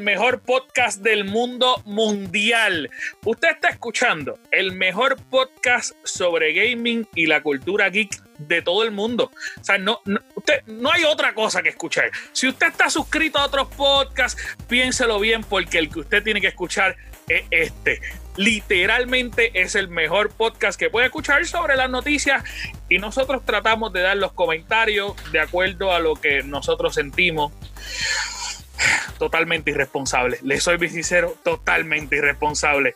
mejor podcast del mundo mundial. Usted está escuchando el mejor podcast sobre gaming y la cultura geek de todo el mundo. O sea, no, no, usted, no hay otra cosa que escuchar. Si usted está suscrito a otros podcasts, piénselo bien porque el que usted tiene que escuchar es este. Literalmente es el mejor podcast que puede escuchar sobre las noticias y nosotros tratamos de dar los comentarios de acuerdo a lo que nosotros sentimos totalmente irresponsable. Le soy sincero, totalmente irresponsable.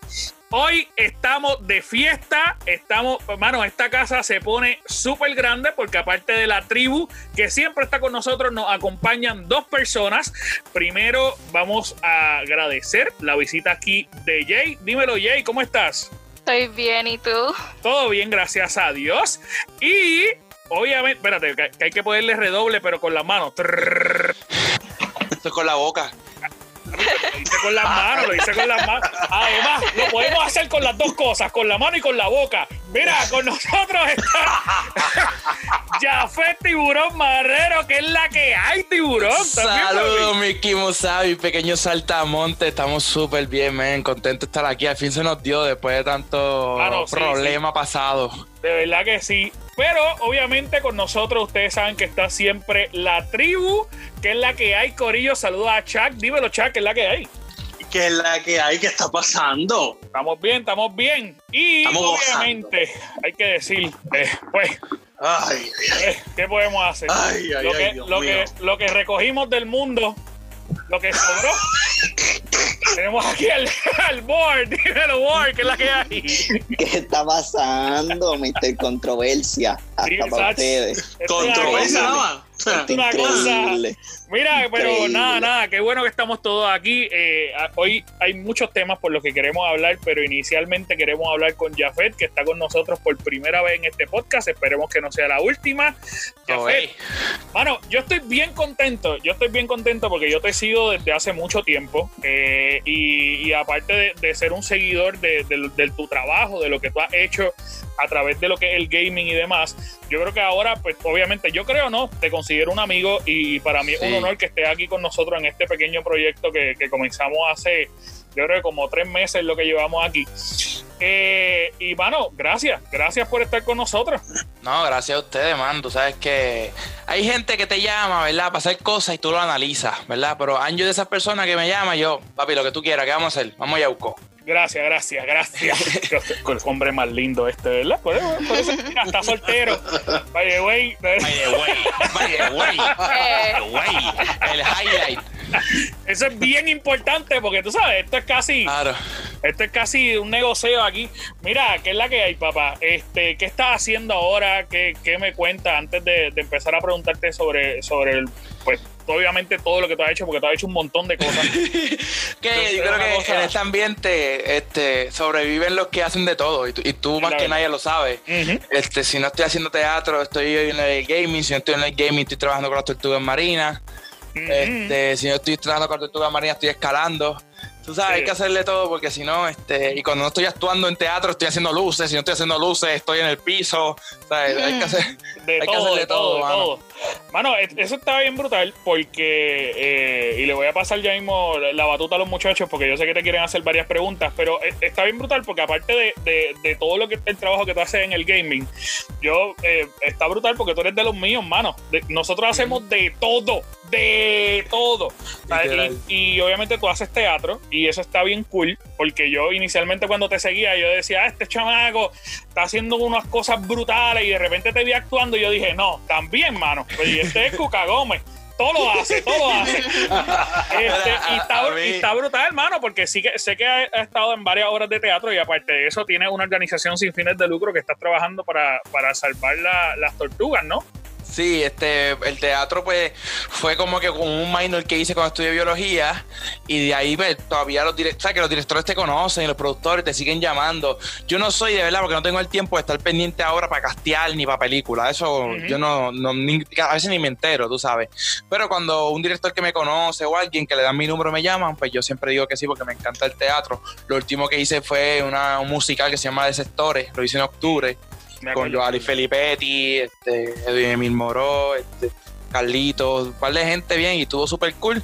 Hoy estamos de fiesta, estamos, hermano, esta casa se pone súper grande porque aparte de la tribu que siempre está con nosotros, nos acompañan dos personas. Primero vamos a agradecer la visita aquí de Jay. Dímelo Jay, ¿cómo estás? Estoy bien, ¿y tú? Todo bien, gracias a Dios. Y obviamente, espérate, que hay que ponerle redoble, pero con las manos. Esto es con la boca. Lo hice con las manos, lo hice con las manos. Además, lo podemos hacer con las dos cosas, con la mano y con la boca. Mira, con nosotros está Jafet Tiburón Marrero, que es la que hay, tiburón. Saludos, Miki Musabi, pequeño saltamonte. Estamos súper bien, men. Contento de estar aquí. Al fin se nos dio después de tanto Claro, sí, problema sí. pasado. De verdad que sí. Pero obviamente con nosotros ustedes saben que está siempre la tribu, que es la que hay, Corillo. Saludos a Chuck. Dímelo, Chuck, que es la que hay. ¿Qué es la que hay? ¿Qué está pasando? Estamos bien, estamos bien. Y Estamos obviamente hay que decir, eh, pues, Ay, eh, ¿qué podemos hacer? ay, ay, lo, que, lo, que, lo que recogimos del mundo, lo que sobró. Tenemos aquí al, al board, dímelo, board, que es la que hay. ¿Qué está pasando, Mr. Controversia? Hasta Sí, para ustedes. Controversia una cosa. increíble. Mira, pero Increíble. nada, nada, qué bueno que estamos todos aquí. Eh, a- hoy hay muchos temas por los que queremos hablar, pero inicialmente queremos hablar con Jafet, que está con nosotros por primera vez en este podcast. Esperemos que no sea la última. Jafet, Mano, yo estoy bien contento. Yo estoy bien contento porque yo te sigo desde hace mucho tiempo. eh, y, y aparte de, de ser un seguidor de, de- de tu trabajo, de lo que tú has hecho a través de lo que es el gaming y demás, yo creo que ahora, pues obviamente, yo creo no, te considero un amigo y para mí es un honor que estés aquí con nosotros en este pequeño proyecto que, que comenzamos hace, yo creo que como tres meses lo que llevamos aquí. Eh, y mano, gracias, gracias por estar con nosotros. No, gracias a ustedes, man. Tú sabes que hay gente que te llama, ¿verdad? Para hacer cosas y tú lo analizas, ¿verdad? Pero año de esas personas que me llaman, yo, papi, lo que tú quieras, ¿qué vamos a hacer? Vamos a Yauco. Gracias, gracias, gracias. el hombre más lindo este, ¿verdad? Por eso, por eso mira, está soltero. By the way, By the way, by the way, by the way, el highlight. eso es bien importante porque tú sabes, esto es casi, Claro. esto es casi un negocio aquí. Mira, ¿qué es la que hay, papá? Este, ¿qué estás haciendo ahora? ¿Qué, qué me cuentas antes de, de empezar a preguntarte sobre, sobre el, pues, obviamente todo lo que tú has hecho, porque tú has hecho un montón de cosas. Que yo creo que cosa- en este ambiente este, sobreviven los que hacen de todo y tú, y tú más que nadie lo sabes. Este, si no estoy haciendo teatro, estoy en el gaming. Si no estoy en el gaming, estoy trabajando con las tortugas marinas. Ujú. Este, si no estoy trabajando con las tortugas marinas, estoy escalando. Tú sabes, Sí. hay que hacerle todo porque si no, este, y cuando no estoy actuando en teatro, estoy haciendo luces. Si no estoy haciendo luces, estoy en el piso. ¿sabes? Hay que hacer. de Hay que hacerle de todo, todo, de mano. todo. Mano, es- eso está bien brutal porque, eh, y le voy a pasar ya mismo la batuta a los muchachos porque yo sé que te quieren hacer varias preguntas, pero eh, está bien brutal porque aparte de, de- de todo lo que el trabajo que tú haces en el gaming, yo, eh, está brutal porque tú eres de los míos, mano. De- nosotros hacemos de todo, de todo. Y, y obviamente tú haces teatro y eso está bien cool porque yo inicialmente cuando te seguía yo decía, ah, este chamaco está haciendo unas cosas brutales y de repente te vi actuando y yo dije, no, también, mano. Y este es Cuca Gómez. Todo lo hace, todo lo hace. Este, y, está, y está brutal, hermano, porque sí que sé que ha, ha estado en varias obras de teatro y aparte de eso tiene una organización sin fines de lucro que está trabajando para, para salvar la- las tortugas, ¿no? Sí, este, el teatro pues fue como que con un minor que hice cuando estudié biología y de ahí pues, todavía los directores, que los directores te conocen y los productores te siguen llamando. Yo no soy de verdad porque no tengo el tiempo de estar pendiente ahora para castear ni para películas, eso yo no, no ni- a veces ni me entero, tú sabes. Pero cuando un director que me conoce o alguien que le dan mi número me llaman, pues yo siempre digo que sí porque me encanta el teatro. Lo último que hice fue una, un musical que se llama De Sectores, lo hice en octubre con. Joali Felipetti, este, Edwin Emil Moró, este, Carlitos, un par de gente bien y estuvo súper cool.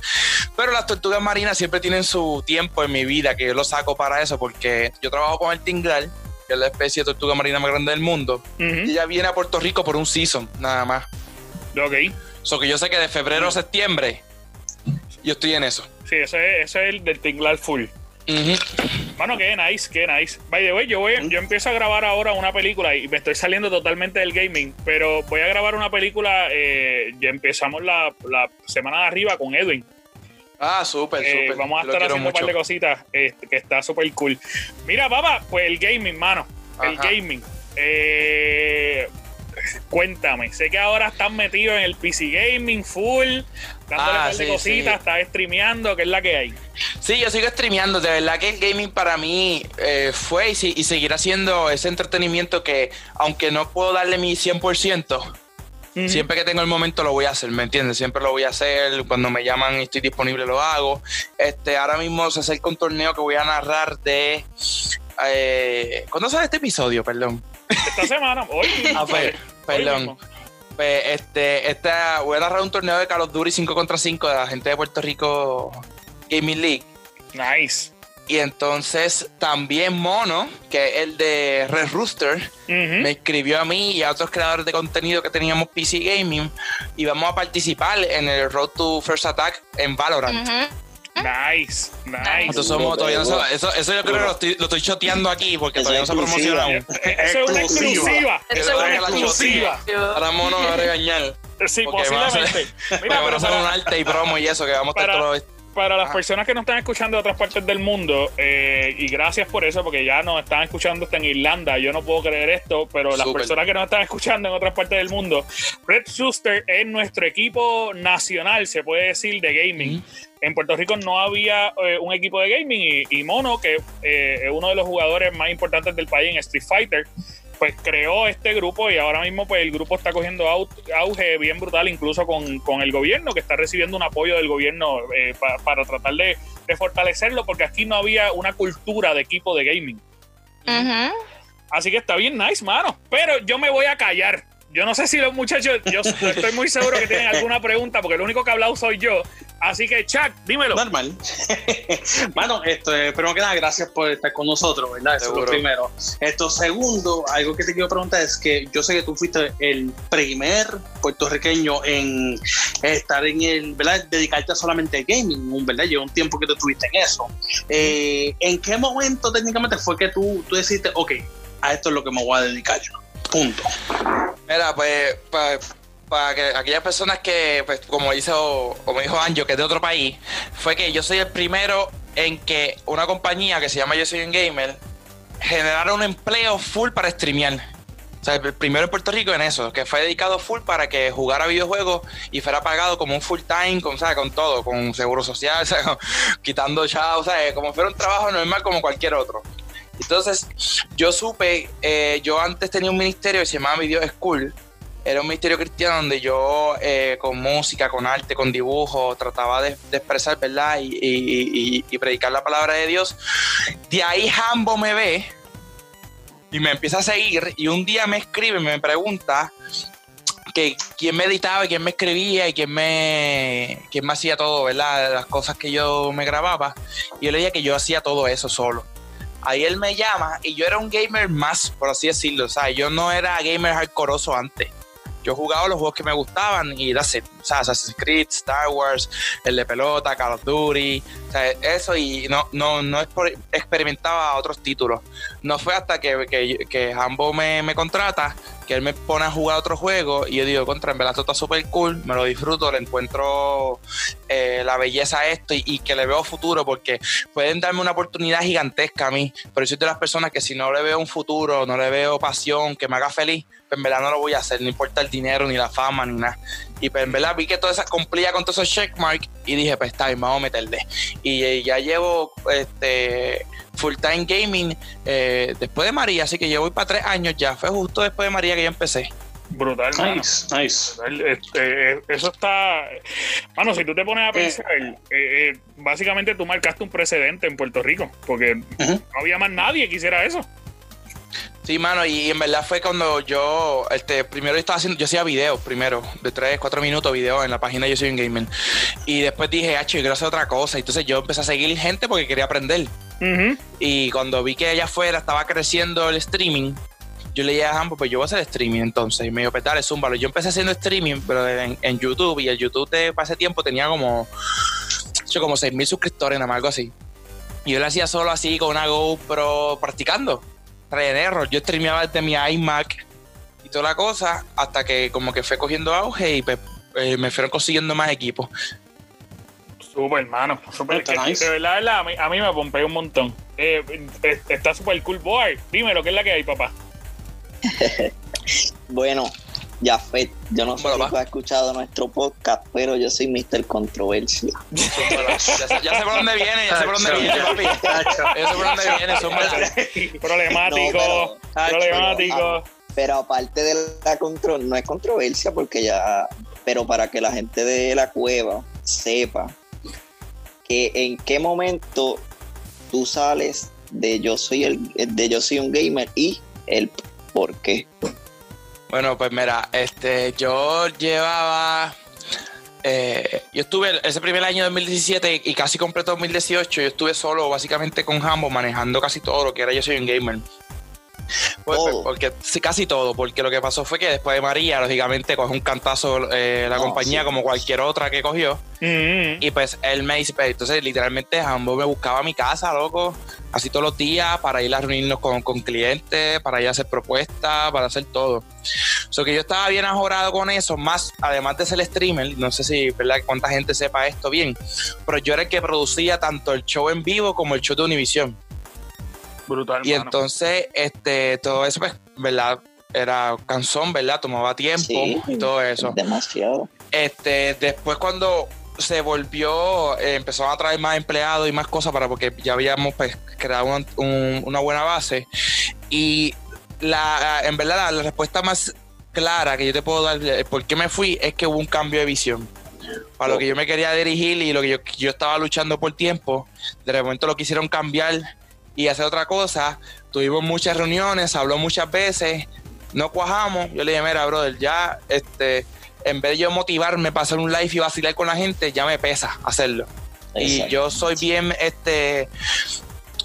Pero las tortugas marinas siempre tienen su tiempo en mi vida, que yo lo saco para eso, porque yo trabajo con el tinglar, que es la especie de tortuga marina más grande del mundo. Y ella viene a Puerto Rico por un season, nada más. Ok. So que yo sé que de febrero a septiembre yo estoy en eso. Sí, ese, es- ese es el del Tinglar Full. Ujú. Mano, qué nice, qué nice. By the way, yo, voy, yo empiezo a grabar ahora una película y me estoy saliendo totalmente del gaming, pero voy a grabar una película, eh, ya empezamos la, la semana de arriba con Edwin. Ah, súper, Eh, súper. vamos a estar haciendo un par de cositas este, que está súper cool. Mira, papá, pues el gaming, mano. El gaming. Eh, cuéntame, sé que ahora estás metido en el PC Gaming full, dándole Ah, de sí, cositas, sí. estás streameando, ¿qué es la que hay? Sí, yo sigo streameando. De verdad que el gaming para mí eh, fue y, y seguirá siendo ese entretenimiento que, aunque no puedo darle mi 100%, siempre que tengo el momento lo voy a hacer, ¿me entiendes? Siempre lo voy a hacer. Cuando me llaman y estoy disponible lo hago. Este, ahora mismo se acerca un torneo que voy a narrar de... Eh, ¿Cuándo sale este episodio? Perdón. Esta semana, hoy mismo, Ah, pues, Perdón. Pues, este, esta, voy a narrar un torneo de Call of Duty 5 contra 5 de la gente de Puerto Rico Gaming League. Nice. Y entonces también Mono, que es el de Red Rooster, me escribió a mí y a otros creadores de contenido que teníamos PC Gaming y vamos a participar en el Road to First Attack en Valorant. Ujú. Nice, nice. Somos, todavía no se- eso, eso yo creo que lo estoy, lo estoy choteando aquí porque todavía no se ha promocionado. exclusiva. Eso es una Exclusiva. Eso es una exclusiva. Ahora Mono me va a regañar. Sí, posiblemente. Mira, pero hacer un arte y promo y eso, que vamos a estar todos para las Ah. personas que nos están escuchando de otras partes del mundo, eh, y gracias por eso, porque ya nos están escuchando hasta en Irlanda, yo no puedo creer esto, pero las personas que nos están escuchando en otras partes del mundo, Red Schuster es nuestro equipo nacional, se puede decir, de gaming. En Puerto Rico no había eh, un equipo de gaming y, y Mono, que eh, es uno de los jugadores más importantes del país en Street Fighter, pues creó este grupo y ahora mismo pues el grupo está cogiendo au- auge bien brutal incluso con, con el gobierno que está recibiendo un apoyo del gobierno eh, pa- para tratar de, de fortalecerlo porque aquí no había una cultura de equipo de gaming. Así que está bien nice, mano. Pero yo me voy a callar. Yo no sé si los muchachos, yo estoy muy seguro que tienen alguna pregunta porque el único que ha hablado soy yo. Así que, Chuck, dímelo. Normal. Mano, esto, eh, primero que nada, gracias por estar con nosotros, ¿verdad? Eso es lo primero. Esto, segundo, algo que te quiero preguntar es que yo sé que tú fuiste el primer puertorriqueño en estar en el, ¿verdad? Dedicarte solamente al gaming, ¿verdad? Lleva un tiempo que tú estuviste en eso. Eh, ¿En qué momento técnicamente fue que tú, tú decidiste, ok, a esto es lo que me voy a dedicar yo? Punto. Mira, pues para que aquellas personas que, pues, como hizo, como dijo Anjo, que es de otro país, fue que yo soy el primero en que una compañía que se llama Yo Soy un Gamer generara un empleo full para streamear. O sea, el primero en Puerto Rico en eso, que fue dedicado full para que jugara videojuegos y fuera pagado como un full time, con, ¿sabes? con todo, con seguro social, o sea, quitando chavos, ¿sabes? como fuera un trabajo normal como cualquier otro. Entonces, yo supe, eh, yo antes tenía un ministerio que se llamaba Video School, era un ministerio cristiano donde yo eh, con música, con arte, con dibujo, trataba de, expresar, ¿verdad? Y predicar la palabra de Dios. De ahí Jambo me ve y me empieza a seguir y un día me escribe y me pregunta que quién me editaba y quién me escribía y quién me, quién me hacía todo, ¿verdad? Las cosas que yo me grababa. Y yo le dije que yo hacía todo eso solo. Ahí él me llama y yo era un gamer más, por así decirlo. O sea, yo no era gamer hardcoreoso antes. Yo jugaba los juegos que me gustaban y that's it. O sea, Assassin's Creed, Star Wars, el de pelota, Call of Duty, o sea, eso y no, no, no exper- experimentaba otros títulos. No fue hasta que, que, que me, me contrata que él me pone a jugar otro juego y yo digo, contra, en verdad esto está súper cool, me lo disfruto, le encuentro eh, la belleza a esto y, que le veo futuro porque pueden darme una oportunidad gigantesca a mí, pero soy de las personas que si no le veo un futuro, no le veo pasión, que me haga feliz, pues en verdad no lo voy a hacer, no importa el dinero, ni la fama, ni nada. Y pues en verdad vi que toda esa cumplía con todos esos checkmarks y dije, pues está bien, vamos a meterle. Y eh, ya llevo este full time gaming eh, después de María, así que yo voy para tres años ya. Fue justo después de María que yo empecé. Brutal, mano. Nice, nice. Brutal. Este, eh, eso está. Mano, si tú te pones a pensar, eh, eh, básicamente tú marcaste un precedente en Puerto Rico, porque no había más nadie que hiciera eso. Sí, mano, y en verdad fue cuando yo, este, primero yo estaba haciendo, yo hacía videos primero, de 3, 4 minutos videos en la página Yo Soy un Gamer. Y después dije, ah, yo quiero hacer otra cosa. Entonces yo empecé a seguir gente porque quería aprender. Y cuando vi que allá afuera estaba creciendo el streaming, yo le dije a Jambo, pues yo voy a hacer streaming entonces. Y me dijo, pues dale, zúmbalo. Yo empecé haciendo streaming, pero en, en YouTube. Y el YouTube de para ese tiempo tenía como, yo como 6 mil suscriptores, nada más, algo así. Y yo lo hacía solo así, con una GoPro, practicando. Try and error. Yo streameaba desde mi iMac y toda la cosa, hasta que como que fue cogiendo auge y pues, eh, me fueron consiguiendo más equipos. Súper, hermano. Que- nice. De verdad, de verdad, a mí, a mí me pompea un montón. Eh, eh, está súper cool, boy. Dime lo que es la que hay, papá. Bueno, Jafet, yo no sé Bueno, si tú has escuchado nuestro podcast, pero yo soy Mr. Controversia. Ya, sé, ya sé por dónde viene, ya sé por dónde viene, papi. Ya sé por dónde viene, zúmbalo. Problemático. No, problemático. Pero aparte de la control, no es controversia porque ya, pero para que la gente de la cueva sepa que en qué momento tú sales de yo soy el de yo soy un gamer y el por qué. Bueno, pues mira, este, yo llevaba. eh, yo estuve ese primer año de 2017 y casi completo 2018. Yo estuve solo, básicamente con Hambo, manejando casi todo lo que era Yo Soy un Gamer. Pues, Todo. porque sí, casi todo, porque lo que pasó fue que después de María, lógicamente, cogió un cantazo eh, la No, compañía sí. como cualquier otra que cogió. Mm, Y pues él me dice, pues, entonces literalmente Hambo me buscaba a mi casa, loco, así todos los días para ir a reunirnos con, con clientes, para ir a hacer propuestas, para hacer todo. So que yo estaba bien ajorado con eso, más además de ser streamer, no sé si, ¿verdad? Cuánta gente sepa esto bien, pero yo era el que producía tanto el show en vivo como el show de Univision. Brutal, Y hermano. entonces, este, todo eso, pues, ¿verdad? Era cansón, ¿verdad? Tomaba tiempo Sí. y todo eso. Demasiado. Este, después cuando se volvió, eh, empezaron a traer más empleados y más cosas para porque ya habíamos pues, creado un- un- una buena base. Y la, en verdad la, la respuesta más clara que yo te puedo dar por qué me fui es que hubo un cambio de visión. Para lo que yo me quería dirigir y lo que yo, yo estaba luchando por tiempo, de momento lo quisieron cambiar y hacer otra cosa. Tuvimos muchas reuniones, habló muchas veces, no cuajamos. Yo le dije, mira, brother, ya este, en vez de yo motivarme para hacer un live y vacilar con la gente, ya me pesa hacerlo. Y yo soy bien, este,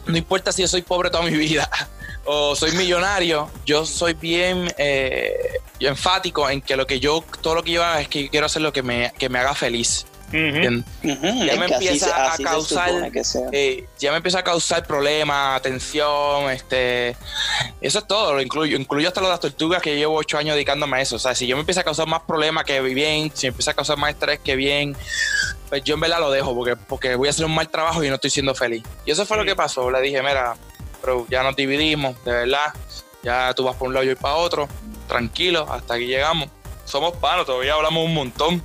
no importa si yo soy pobre toda mi vida o soy millonario, yo soy bien eh, enfático en que lo que yo, todo lo que yo haga es que yo quiero hacer lo que me, que me haga feliz. Ujú. Ya me así empieza a causar-. Eh, ya me empieza a causar problemas, tensión, este, eso es todo, lo incluyo, incluyo hasta lo de las tortugas que yo llevo ocho años dedicándome a eso, o sea, si yo me empieza a causar más problemas que bien, si me empieza a causar más estrés que bien, pues yo en verdad lo dejo porque, porque voy a hacer un mal trabajo y no estoy siendo feliz. Y eso fue lo que pasó, le dije, mira, pero ya nos dividimos, de verdad, ya tú vas por un lado y yo para otro, tranquilo, hasta aquí llegamos. Somos panos, todavía hablamos un montón.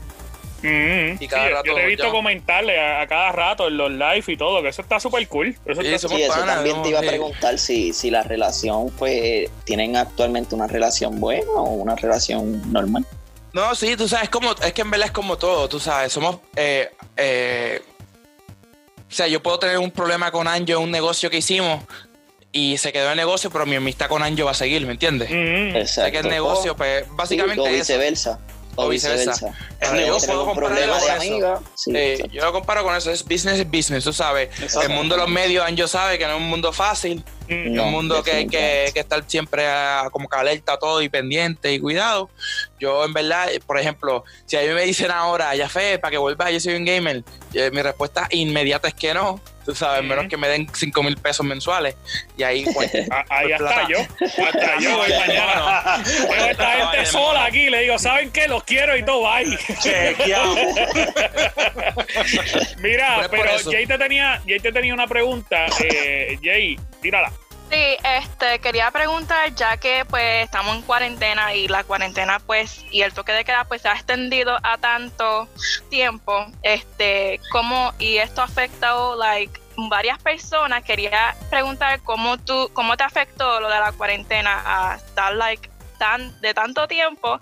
Mm, Y cada sí, rato yo te he visto comentarle a, a cada rato en los live y todo, que eso está súper cool. Eso Sí, está Sí, eso panas, también ¿no? te iba a preguntar si, si la relación, pues, tienen actualmente una relación buena o una relación normal. No, sí, tú sabes, como, es que en verdad es como todo, tú sabes, somos... eh, eh, o sea, yo puedo tener un problema con Anjo en un negocio que hicimos y se quedó el negocio, pero mi amistad con Anjo va a seguir, ¿me entiendes? Mm, Exacto. O sea, que el negocio, pues, básicamente sí, o eso. O viceversa. Yo negocio, problema de con amiga. Sí, Eh, yo lo comparo con eso, es business es business, tú sabes. El mundo de los medios, Anjo sabe que no es un mundo fácil, No, un mundo que hay que, que estar siempre ah, como que alerta a todo y pendiente y cuidado. Yo, en verdad, por ejemplo, si a mí me dicen ahora, ya fe, para que vuelva, yo soy un gamer, eh, mi respuesta inmediata es que no. Tú sabes, Ujú. menos que me den 5 mil pesos mensuales. Y ahí, pues, a- ahí Pues hasta plata. yo. Hasta yo voy mañana. Tengo esta gente sola aquí, le digo, ¿saben qué? Los quiero y todo, bye. Mira, Pues pero. Jay te tenía, Jay te tenía una pregunta. Eh, Jay, Sí, este, quería preguntar, ya que pues estamos en cuarentena y la cuarentena pues y el toque de queda pues se ha extendido a tanto tiempo, este, cómo y esto ha afectado like varias personas, quería preguntar cómo tú, cómo te afectó lo de la cuarentena a estar like tan, de tanto tiempo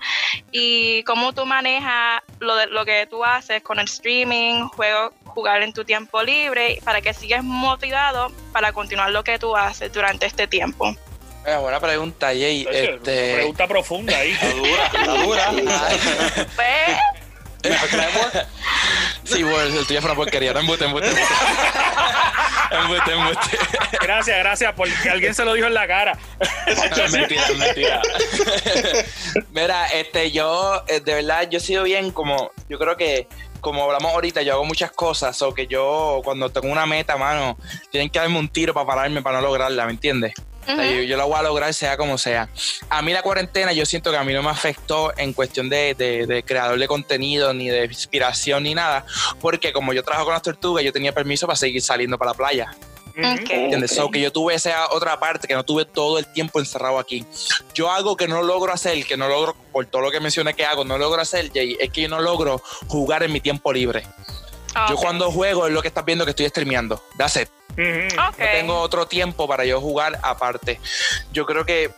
y cómo tú manejas lo de lo que tú haces con el streaming, juego, jugar en tu tiempo libre para que sigas motivado para continuar lo que tú haces durante este tiempo. Eh, buena pregunta, Jay. Este, Pregunta profunda ahí. Está dura, está dura. Pues, Mejor que Trevor. sí, bueno, el tuyo fue una porquería. No embuste, embuste, embuste. embuste, embuste. Gracias, gracias, porque alguien se lo dijo en la cara. Es mentira, es mentira. Mira, este, yo, eh, de verdad, yo he sido bien como, yo creo que, como hablamos ahorita, yo hago muchas cosas, o que yo, cuando tengo una meta, mano, tienen que darme un tiro para pararme para no lograrla, ¿me entiendes? O sea, yo, yo la voy a lograr sea como sea. A mí la cuarentena yo siento que a mí no me afectó en cuestión de, de- de creador de contenido, ni de inspiración, ni nada, porque como yo trabajo con las tortugas, yo tenía permiso para seguir saliendo para la playa. Ok. ¿Entiendes? So, que yo tuve esa otra parte, que no tuve todo el tiempo encerrado aquí. Yo algo que no logro hacer, que no logro, por todo lo que mencioné que hago, no logro hacer, Jay, es que yo no logro jugar en mi tiempo libre. Yo cuando juego es lo que estás viendo que estoy streameando. That's it. No tengo otro tiempo para yo jugar aparte. Yo creo que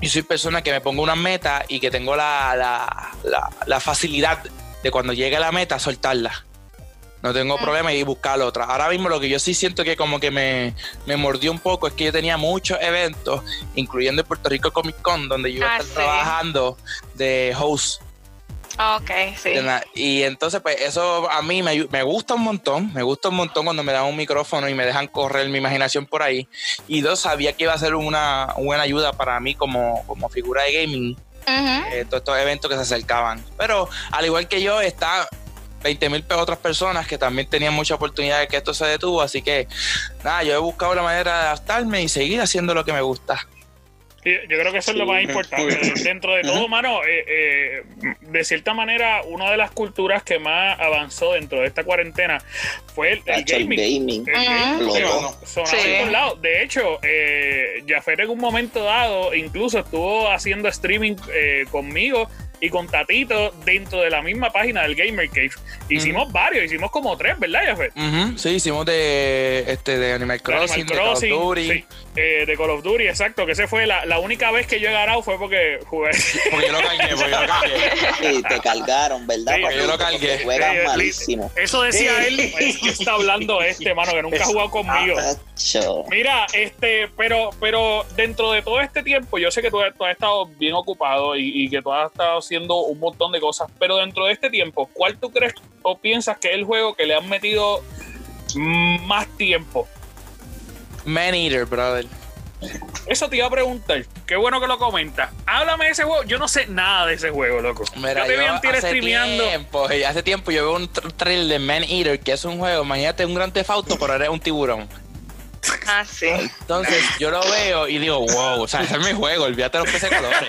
yo soy persona que me pongo una meta y que tengo la, la, la- la facilidad de cuando llegue a la meta soltarla. No tengo Mm. problema y buscar otra. Ahora mismo lo que yo sí siento que como que me, me mordió un poco es que yo tenía muchos eventos, incluyendo el Puerto Rico Comic Con, donde yo iba a Ah, estar sí. trabajando de host. Ok, sí. Y entonces, pues eso a mí me, me gusta un montón. Me gusta un montón cuando me dan un micrófono y me dejan correr mi imaginación por ahí. Y dos, sabía que iba a ser una buena ayuda para mí como, como figura de gaming, eh, todos estos eventos que se acercaban. Pero al igual que yo, está 20 mil otras personas que también tenían mucha oportunidad de que esto se detuvo. Así que, nada, yo he buscado la manera de adaptarme y seguir haciendo lo que me gusta. Sí, Yo creo que eso es lo más importante. Dentro de todo, mano, eh, eh, de cierta manera, una de las culturas que más avanzó dentro de esta cuarentena fue el, el gaming. El Sí. lados. De hecho, eh, Jafet en un momento dado incluso estuvo haciendo streaming eh, conmigo y con Tatito dentro de la misma página del Gamer Cave. Hicimos varios, hicimos como tres, ¿verdad, Jafet? Sí, hicimos de, este, de Animal Crossing, Animal de Call of Duty. sí, eh, de Call of Duty, exacto, que ese fue la, la única vez que yo he ganado fue porque jugué. Porque yo lo cargué, porque yo lo cargué. Sí, te cargaron, ¿verdad? Sí, papi? yo lo cargué. Porque Juegas Sí, li- malísimo. Eso decía él, es que está hablando este, mano, que nunca ha jugado conmigo. Mira, este, pero, pero dentro de todo este tiempo, yo sé que tú, tú has estado bien ocupado y, y que tú has estado haciendo un montón de cosas, pero dentro de este tiempo, ¿cuál tú crees o piensas que es el juego que le han metido más tiempo? Man Eater, brother. Eso te iba a preguntar. Qué bueno que lo comentas. Háblame de ese juego. Yo no sé nada de ese juego, loco. Mira, yo te vi streameando. tiempo, eh, hace tiempo yo veo un tr- trailer de Man Eater, que es un juego, imagínate un gran tefauto, pero eres un tiburón. Ah, sí. Entonces yo lo veo y digo, wow, o sea, ese es mi juego, olvídate los peces colores.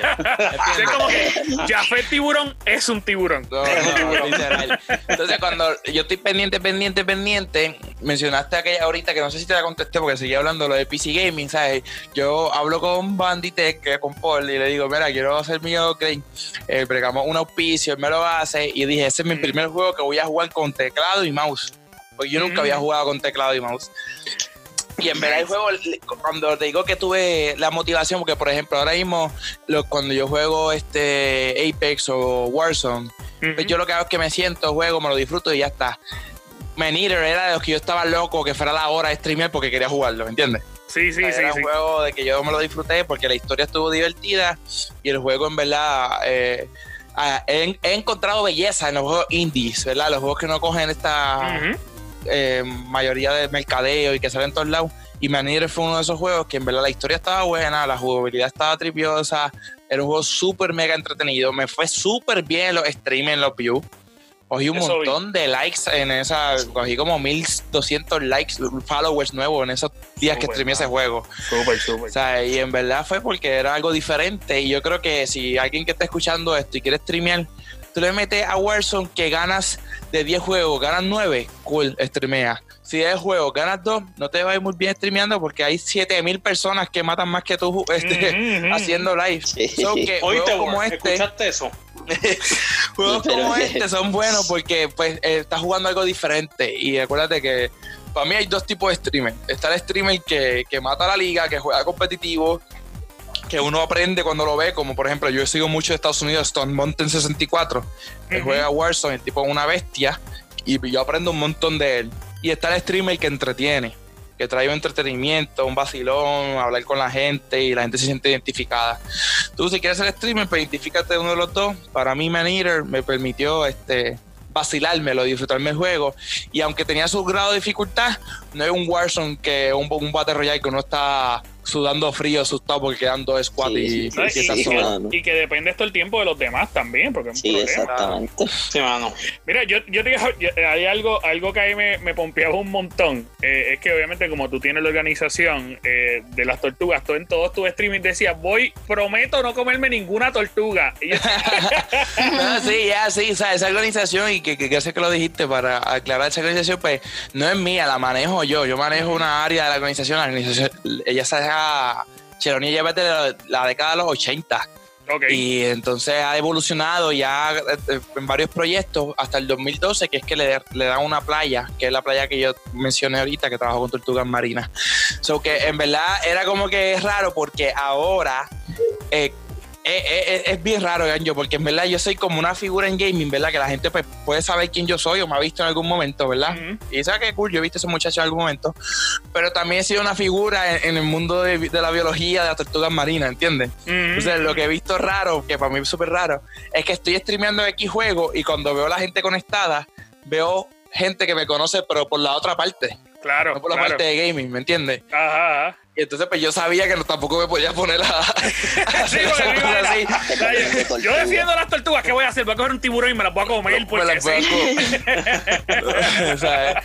Es como que Jafet Tiburón es un tiburón. No, no, literal. Entonces, cuando yo estoy pendiente, pendiente, pendiente, mencionaste aquella ahorita que no sé si te la contesté porque seguía hablando lo de PC Gaming, ¿sabes? Yo hablo con Banditech, que es con Paul, y le digo, mira, quiero hacer mi upgrade. Eh, pregamos un auspicio, él me lo hace, y dije, ese es mi Mm. primer juego que voy a jugar con teclado y mouse. Porque yo nunca Mm. había jugado con teclado y mouse. Y en verdad el juego, cuando te digo que tuve la motivación, porque por ejemplo ahora mismo lo- cuando yo juego este Apex o Warzone, pues yo lo que hago es que me siento, juego, me lo disfruto y ya está. Man Eater era de los que yo estaba loco que fuera la hora de streamear porque quería jugarlo, ¿entiendes? Sí, sí, sí. era sí. un juego de que yo me lo disfruté porque la historia estuvo divertida y el juego en verdad eh, ah, he, he encontrado belleza en los juegos indies, ¿verdad? Los juegos que no cogen esta Ujú. Eh, mayoría de mercadeo y que salen en todos lados. Y Man Eater fue uno de esos juegos que en verdad la historia estaba buena, la jugabilidad estaba tripiosa, era un juego súper mega entretenido, me fue súper bien en los streams, en los views. Cogí un Eso vi. montón de likes en esa, cogí como 1200 likes, followers nuevos en esos días que streamé ese juego. Súper, súper. O sea, y en verdad fue porque era algo diferente. Y yo creo que si alguien que está escuchando esto y quiere streamear, tú le metes a Warzone que ganas de 10 juegos, ganas 9, cool, streamea. Si de 10 juegos ganas 2, no te va a ir muy bien streameando porque hay 7000 personas que matan más que tú este, Ujú, ujú. haciendo live. Sí. So que Oíste, juegos como este, ¿escuchaste eso? juegos Pero- como este son buenos porque pues eh, estás jugando algo diferente y acuérdate que para mí hay dos tipos de streamer. Está el streamer que, que mata la liga, que juega competitivo, que uno aprende cuando lo ve, como por ejemplo yo sigo mucho de Estados Unidos, Stone Mountain 64, que juega Warzone, el tipo es una bestia, y yo aprendo un montón de él. Y está el streamer que entretiene, que que trae un entretenimiento, un vacilón, hablar con la gente y la gente se siente identificada. Tú si quieres ser streamer, pues identifícate uno de los dos. Para mí Man Eater me permitió este vacilármelo, disfrutarme el juego. Y aunque tenía su grado de dificultad, no es un Warzone que un, un Battle Royale que uno está sudando frío, asustado porque quedan dos squads Sí, y, sí, No, y que, y que depende esto el tiempo de los demás también, porque es un Sí, problema. exactamente. Sí, mano. Mira, yo, yo te digo, hay algo, algo que ahí me, me pompeaba un montón. Eh, es que obviamente como tú tienes la organización eh, de las tortugas, tú en todos tus streaming decías, voy, prometo no comerme ninguna tortuga. Y yo- No, sí, ya, sí, o sea, esa organización, y que, que, que sé que lo dijiste para aclarar esa organización, pues no es mía, la manejo yo. Yo manejo una área de la organización. La organización ella se deja. Cheroni lleva desde la, década de los 80 ok. y entonces ha evolucionado ya eh, en varios proyectos hasta el 2012, que es que le, le dan una playa, que es la playa que yo mencioné ahorita, que trabajo con tortugas marinas. So que en verdad era como que es raro porque ahora eh, eh, eh, es bien raro, Ganjo, porque en verdad yo soy como una figura en gaming, ¿verdad? Que la gente pues, puede saber quién yo soy o me ha visto en algún momento, ¿verdad? Y sabe que cool, yo he visto a ese muchacho en algún momento, pero también he sido una figura en, en el mundo de, de la biología de las tortugas marinas, ¿entiendes? Ujú. Entonces, lo que he visto raro, que para mí es súper raro, es que estoy streameando X juego y cuando veo a la gente conectada, veo gente que me conoce, pero por la otra parte, Claro, no por la claro. parte de gaming, ¿me entiendes? Ajá, ajá. Y entonces, pues yo sabía que no, tampoco me podía poner a, Sí, me así. Yo, yo defiendo las tortugas. ¿Qué voy a hacer? Voy a coger un tiburón y me las voy a comer Me porque las voy a comer. ¿Sabes?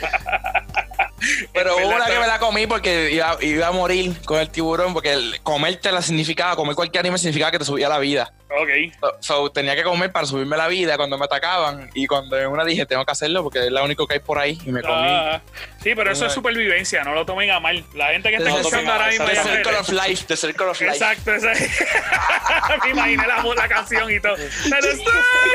Pero hubo una que me la comí porque iba, iba a morir con el tiburón, porque el comerte la significaba, comer cualquier animal significaba que te subía la vida. Ok. So, so, tenía que comer para subirme la vida cuando me atacaban. Y cuando en una dije, tengo que hacerlo porque es la único que hay por ahí. Y me comí. Ah, sí, pero eso es supervivencia, no lo tomen a mal. La gente que está No lo escuchando ahora mismo. The. Circle of Life, The Circle of Life. Exacto, exacto. Me imaginé la, la canción y todo.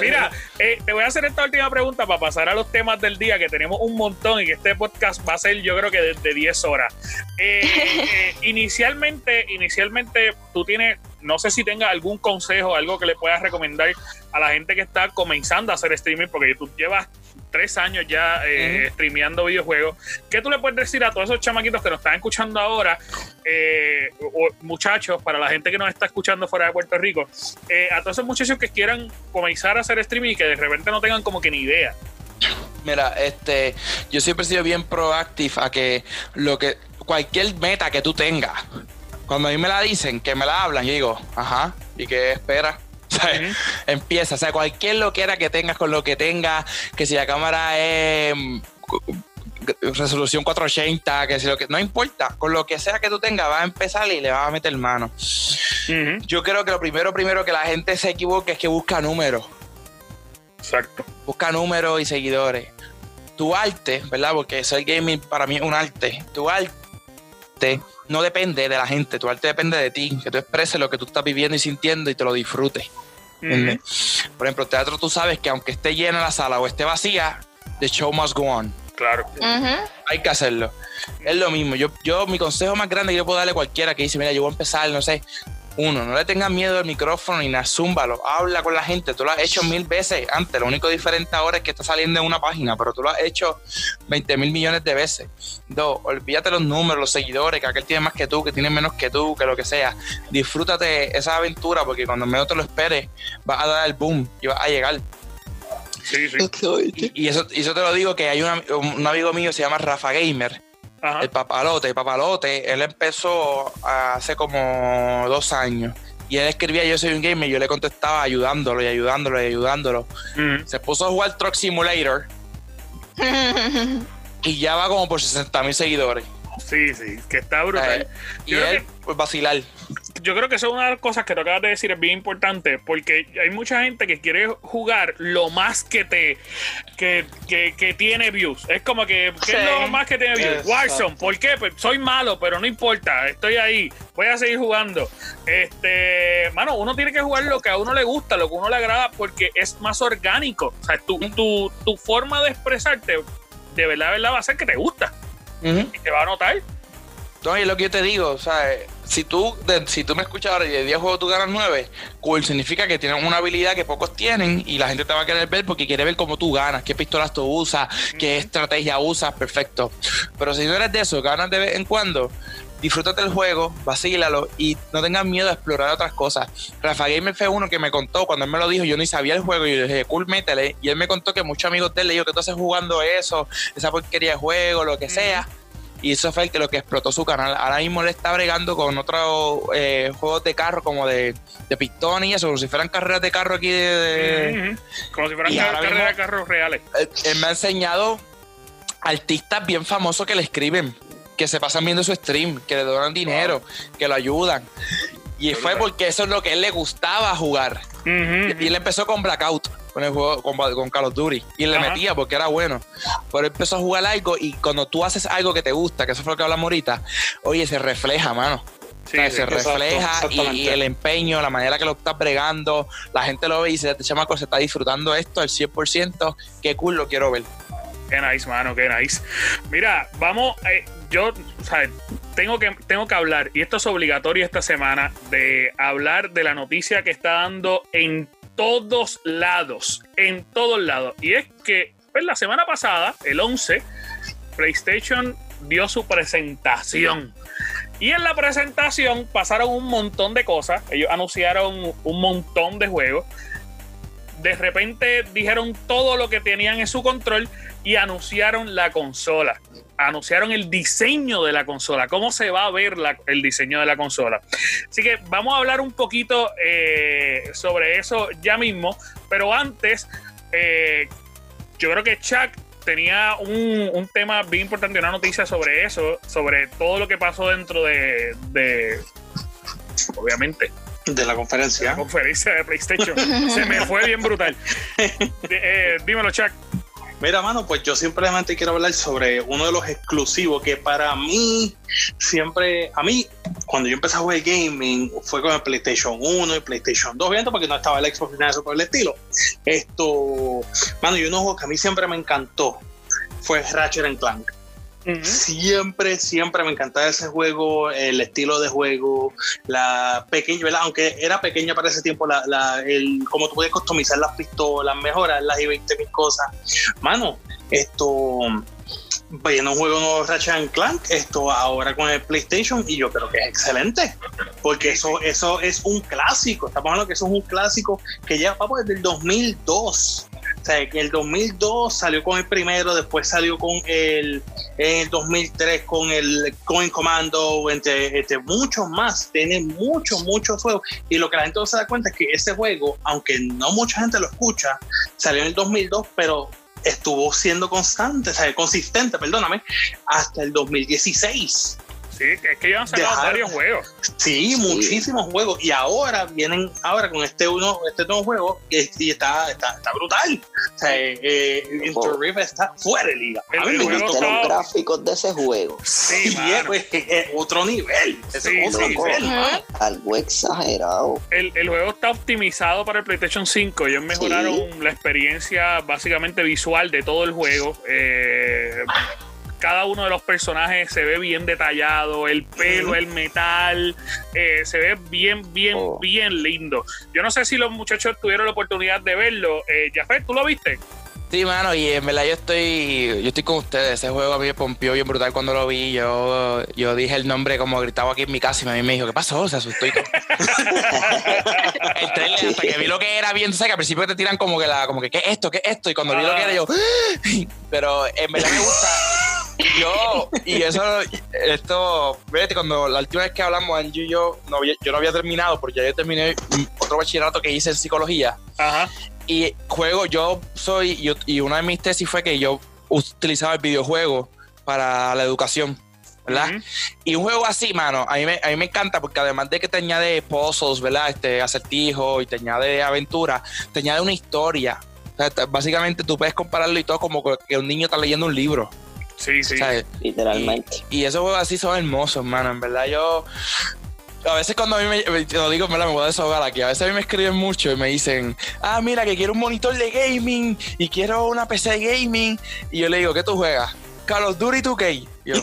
Mira, eh, te voy a hacer esta última pregunta para pasar a los temas del día, que tenemos un montón y que este podcast va a ser, yo creo que de, de 10 horas. Eh, eh, inicialmente, inicialmente, tú tienes, no sé si tengas algún consejo, algo que le puedas recomendar a la gente que está comenzando a hacer streaming, porque tú llevas tres años ya eh, streameando videojuegos. ¿Qué tú le puedes decir a todos esos chamaquitos que nos están escuchando ahora, eh, o muchachos, para la gente que nos está escuchando fuera de Puerto Rico, eh, a todos esos muchachos que quieran comenzar a hacer streaming y que de repente no tengan como que ni idea? Mira, este, yo siempre he sido bien proactive a que lo que cualquier meta que tú tengas, cuando a mí me la dicen, que me la hablan, yo digo, ajá, ¿y qué espera? Empieza, o sea, cualquier loquera que tengas con lo que tengas, que si la cámara es mm, resolución 480, que si lo que no importa, con lo que sea que tú tengas, vas a empezar y le vas a meter mano. Yo creo que lo primero, primero que la gente se equivoque es que busca números. Exacto. busca números y seguidores. Tu arte, ¿verdad? Porque ser gaming para mí es un arte. Tu arte no depende de la gente, tu arte depende de ti, que tú expreses lo que tú estás viviendo y sintiendo y te lo disfrutes. Por ejemplo, teatro tú sabes que aunque esté llena la sala o esté vacía, the show must go on. Claro. Hay que hacerlo. Es lo mismo. Yo, yo, mi consejo más grande que yo puedo darle a cualquiera que dice, mira, yo voy a empezar, no sé. Uno, no le tengas miedo al micrófono ni nada, zúmbalo, habla con la gente. Tú lo has hecho mil veces antes. Lo único diferente ahora es que está saliendo en una página, pero tú lo has hecho 20 mil millones de veces. Dos, olvídate los números, los seguidores, que aquel tiene más que tú, que tiene menos que tú, que lo que sea. Disfrútate esa aventura porque cuando menos te lo esperes, vas a dar el boom y vas a llegar. Sí, sí. Y, y eso, y eso te lo digo que hay una- un amigo mío, se llama Rafa Gamer, Ajá. el papalote, el papalote, él empezó hace como dos años. Y él escribía Yo soy un gamer, y yo le contestaba ayudándolo y ayudándolo y ayudándolo. Ujú. Se puso a jugar Truck Simulator y ya va como por 60 mil seguidores. Sí, sí, que está brutal. Eh, y él, pues vacilar. Yo creo que eso es una de las cosas que tú acabas de decir, es bien importante, porque hay mucha gente que quiere jugar lo más que te que, que, que tiene views. Es como que, ¿qué Sí. es lo más que tiene views? Exacto. Warzone, ¿por qué? Pues soy malo, pero no importa, estoy ahí, voy a seguir jugando. Este, mano, uno tiene que jugar lo que a uno le gusta, lo que a uno le agrada, porque es más orgánico. O sea, tu, tu, tu forma de expresarte, de verdad, de verdad, va a ser que te gusta Ujú. y te va a notar. No, y es lo que yo te digo, o sea, eh, si tú, si tú me escuchas ahora y de 10 juegos tú ganas 9, cool, significa que tienes una habilidad que pocos tienen y la gente te va a querer ver porque quiere ver cómo tú ganas, qué pistolas tú usas, qué estrategia usas, perfecto. Pero si no eres de eso, ganas de vez en cuando, disfrútate el juego, vacílalo y no tengas miedo a explorar otras cosas. Rafa Gamer fue uno que me contó, cuando él me lo dijo, yo ni sabía el juego y yo le dije, cool, métele. Y él me contó que muchos amigos de él le dijo que tú haces jugando eso, esa porquería de juego, lo que sea y eso fue el que lo que explotó su canal. Ahora mismo le está bregando con otros eh, juegos de carro como de, de pistón y eso, como si fueran carreras de carro aquí de... Como si fueran carreras de carros reales. Él, me ha enseñado artistas bien famosos que le escriben, que se pasan viendo su stream, que le donan dinero, que lo ayudan. Y fue porque eso es lo que él le gustaba jugar. y él empezó con Blackout con el juego con, con Call of Duty y le metía porque era bueno. Pero empezó a jugar algo y cuando tú haces algo que te gusta, que eso fue lo que hablamos ahorita, oye, se refleja, mano. se refleja y, el empeño, la manera que lo estás bregando, la gente lo ve y dice, este chamaco se está disfrutando esto al 100%, qué cool, lo quiero ver. Qué nice, mano, qué nice. Mira, vamos, eh, yo, o tengo que, tengo que hablar, y esto es obligatorio esta semana, de hablar de la noticia que está dando en todos lados, en todos lados. Y es que pues, la semana pasada, el 11, PlayStation dio su presentación. Y en la presentación pasaron un montón de cosas. Ellos anunciaron un montón de juegos. De repente dijeron todo lo que tenían en su control y anunciaron la consola anunciaron el diseño de la consola, cómo se va a ver el diseño de la consola. Así que vamos a hablar un poquito eh, sobre eso ya mismo, pero antes, eh, yo creo que Chuck tenía un, tema bien importante, una noticia sobre eso, sobre todo lo que pasó dentro de, obviamente, de la conferencia. la conferencia de PlayStation. Se me fue bien brutal. Eh, dímelo, Chuck. Mira, mano, pues yo simplemente quiero hablar sobre uno de los exclusivos que para mí siempre, a mí, cuando yo empecé a jugar gaming, fue con el PlayStation 1 y PlayStation 2, obviamente porque no estaba el Xbox ni nada de eso por el estilo. Esto, mano, y uno juego que a mí siempre me encantó fue Ratchet Clank. Siempre, siempre me encantaba ese juego, el estilo de juego, la pequeña. Aunque era pequeña para ese tiempo, la, la, el, como tú puedes customizar las pistolas, mejorarlas y 20 mil cosas. Mano, esto, pues no juego nuevo Ratchet Clank, esto ahora con el PlayStation y yo creo que es excelente, porque eso, eso es un clásico, estamos hablando que eso es un clásico que ya va desde el 2002 o sea, en el 2002 salió con el primero, después salió con el, en el 2003 con el Coin Commando, entre, entre muchos más. Tiene muchos, muchos juegos. Y lo que la gente no se da cuenta es que ese juego, aunque no mucha gente lo escucha, salió en el 2002, pero estuvo siendo constante, o sea, consistente, perdóname, hasta el 2016. Sí, es que ya han sacado varios juegos. Sí, muchísimos juegos. Y ahora vienen, ahora con este uno, este nuevo juego, y está, está, está brutal. O sea, eh, eh Into River está fuera de liga. A mí me gustan los gráficos de ese juego. Sí, es, pues, otro nivel. Sí, otro nivel. Algo exagerado. El, el, juego está optimizado para el PlayStation 5. Ellos mejoraron la experiencia básicamente visual de todo el juego. Eh, cada uno de los personajes se ve bien detallado, el pelo, el metal, eh, se ve bien, bien, oh. bien lindo. Yo no sé si los muchachos tuvieron la oportunidad de verlo. Eh, Jafet, ¿tú lo viste? Sí, mano, y en verdad yo estoy, yo estoy con ustedes. Ese juego a mí me pompió bien brutal cuando lo vi. Yo, yo dije el nombre como gritaba aquí en mi casa y a mí me dijo, ¿qué pasó? Se asustó y todo. el trailer, hasta que vi lo que era bien, ¿sabes? Que al principio te tiran como que la, como que, ¿qué es esto? ¿Qué es esto? Y cuando vi lo que era yo, pero en verdad me gusta yo, y eso, esto, vete, cuando la última vez que hablamos, Angie y yo, no, yo no había terminado, porque ya yo terminé otro bachillerato que hice en psicología. Ajá. Y juego, yo soy, y una de mis tesis fue que yo utilizaba el videojuego para la educación. ¿verdad? Y un juego así, mano, a mí, me, a mí me encanta porque además de que te añade puzzles, ¿verdad? Este acertijo y te añade aventura, te añade una historia. básicamente tú puedes compararlo y todo como que un niño está leyendo un libro. Sí, sí. Literalmente. Y, esos juegos así son hermosos, mano. En verdad, yo. A veces cuando a mí me, lo digo, me, me voy a desahogar aquí. A veces a mí me escriben mucho y me dicen, ah, mira, que quiero un monitor de gaming y quiero una PC de gaming. Y yo le digo, ¿qué tú juegas? Call of Duty 2K. Yo,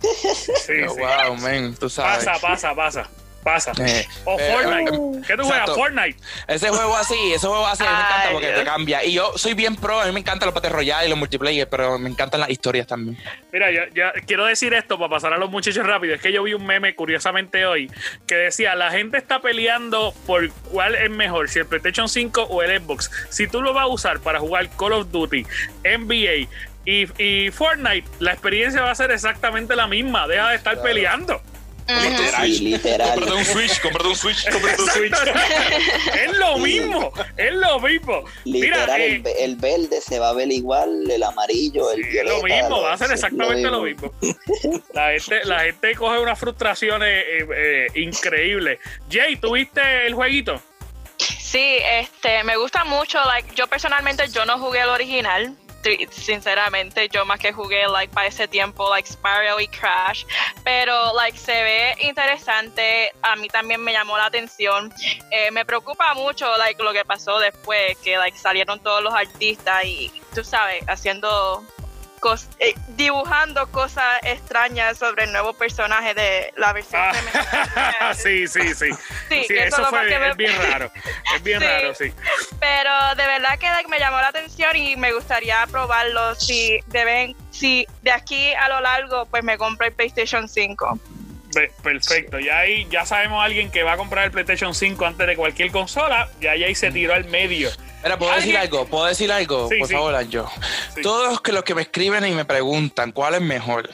Sí, Oh, sí. wow, man, tú sabes. Pasa, pasa, pasa. Pasa. Eh, O eh, Fortnite. ¿Qué tú juegas? Fortnite. Ese juego así, ese juego así, me encanta porque te cambia. Y yo soy bien pro, a mí me encantan los Battle Royale y los multiplayer, pero me encantan las historias también. Mira, yo, yo quiero decir esto para pasar a los muchachos rápido. Es que yo vi un meme curiosamente hoy que decía: la gente está peleando por cuál es mejor, si el PlayStation 5 o el Xbox. Si tú lo vas a usar para jugar Call of Duty, NBA y, y Fortnite, la experiencia va a ser exactamente la misma. Deja de estar peleando. Ujú. Sí, literal. un Switch, cómprate un Switch, cómprate es lo mismo, es lo mismo. Mira, Literal, eh, el, ve- el verde se va a ver igual, el amarillo, el Sí, violeta. lo mismo, va a ser exactamente lo mismo. La gente, la gente coge unas frustraciones eh, eh, increíbles. Jay, ¿tuviste el jueguito? Sí, este, me gusta mucho, like, yo personalmente yo no jugué el original, sinceramente, yo más que jugué, like, para ese tiempo, like, Spyro y Crash, pero, like, se ve interesante, a mí también me llamó la atención, Eh, me preocupa mucho, like, lo que pasó después, que, like, salieron todos los artistas y, tú sabes, haciendo... cos- eh, dibujando cosas extrañas sobre el nuevo personaje de la versión Ah, femenina. sí, sí, sí. Sí, Sí, eso eso fue que me- bien raro. Es bien Sí. raro, sí. pero de verdad que me llamó la atención y me gustaría probarlo si deben si de aquí a lo largo pues me compro el PlayStation 5 Ve- Perfecto. Ya ahí ya sabemos a alguien que va a comprar el PlayStation 5 antes de cualquier consola. Ya ahí se tiró al medio. Mira, ¿puedo decir algo? ¿Puedo decir algo? Sí, Por sí. favor, Anjo. Sí. Todos los que, los que me escriben y me preguntan cuál es mejor,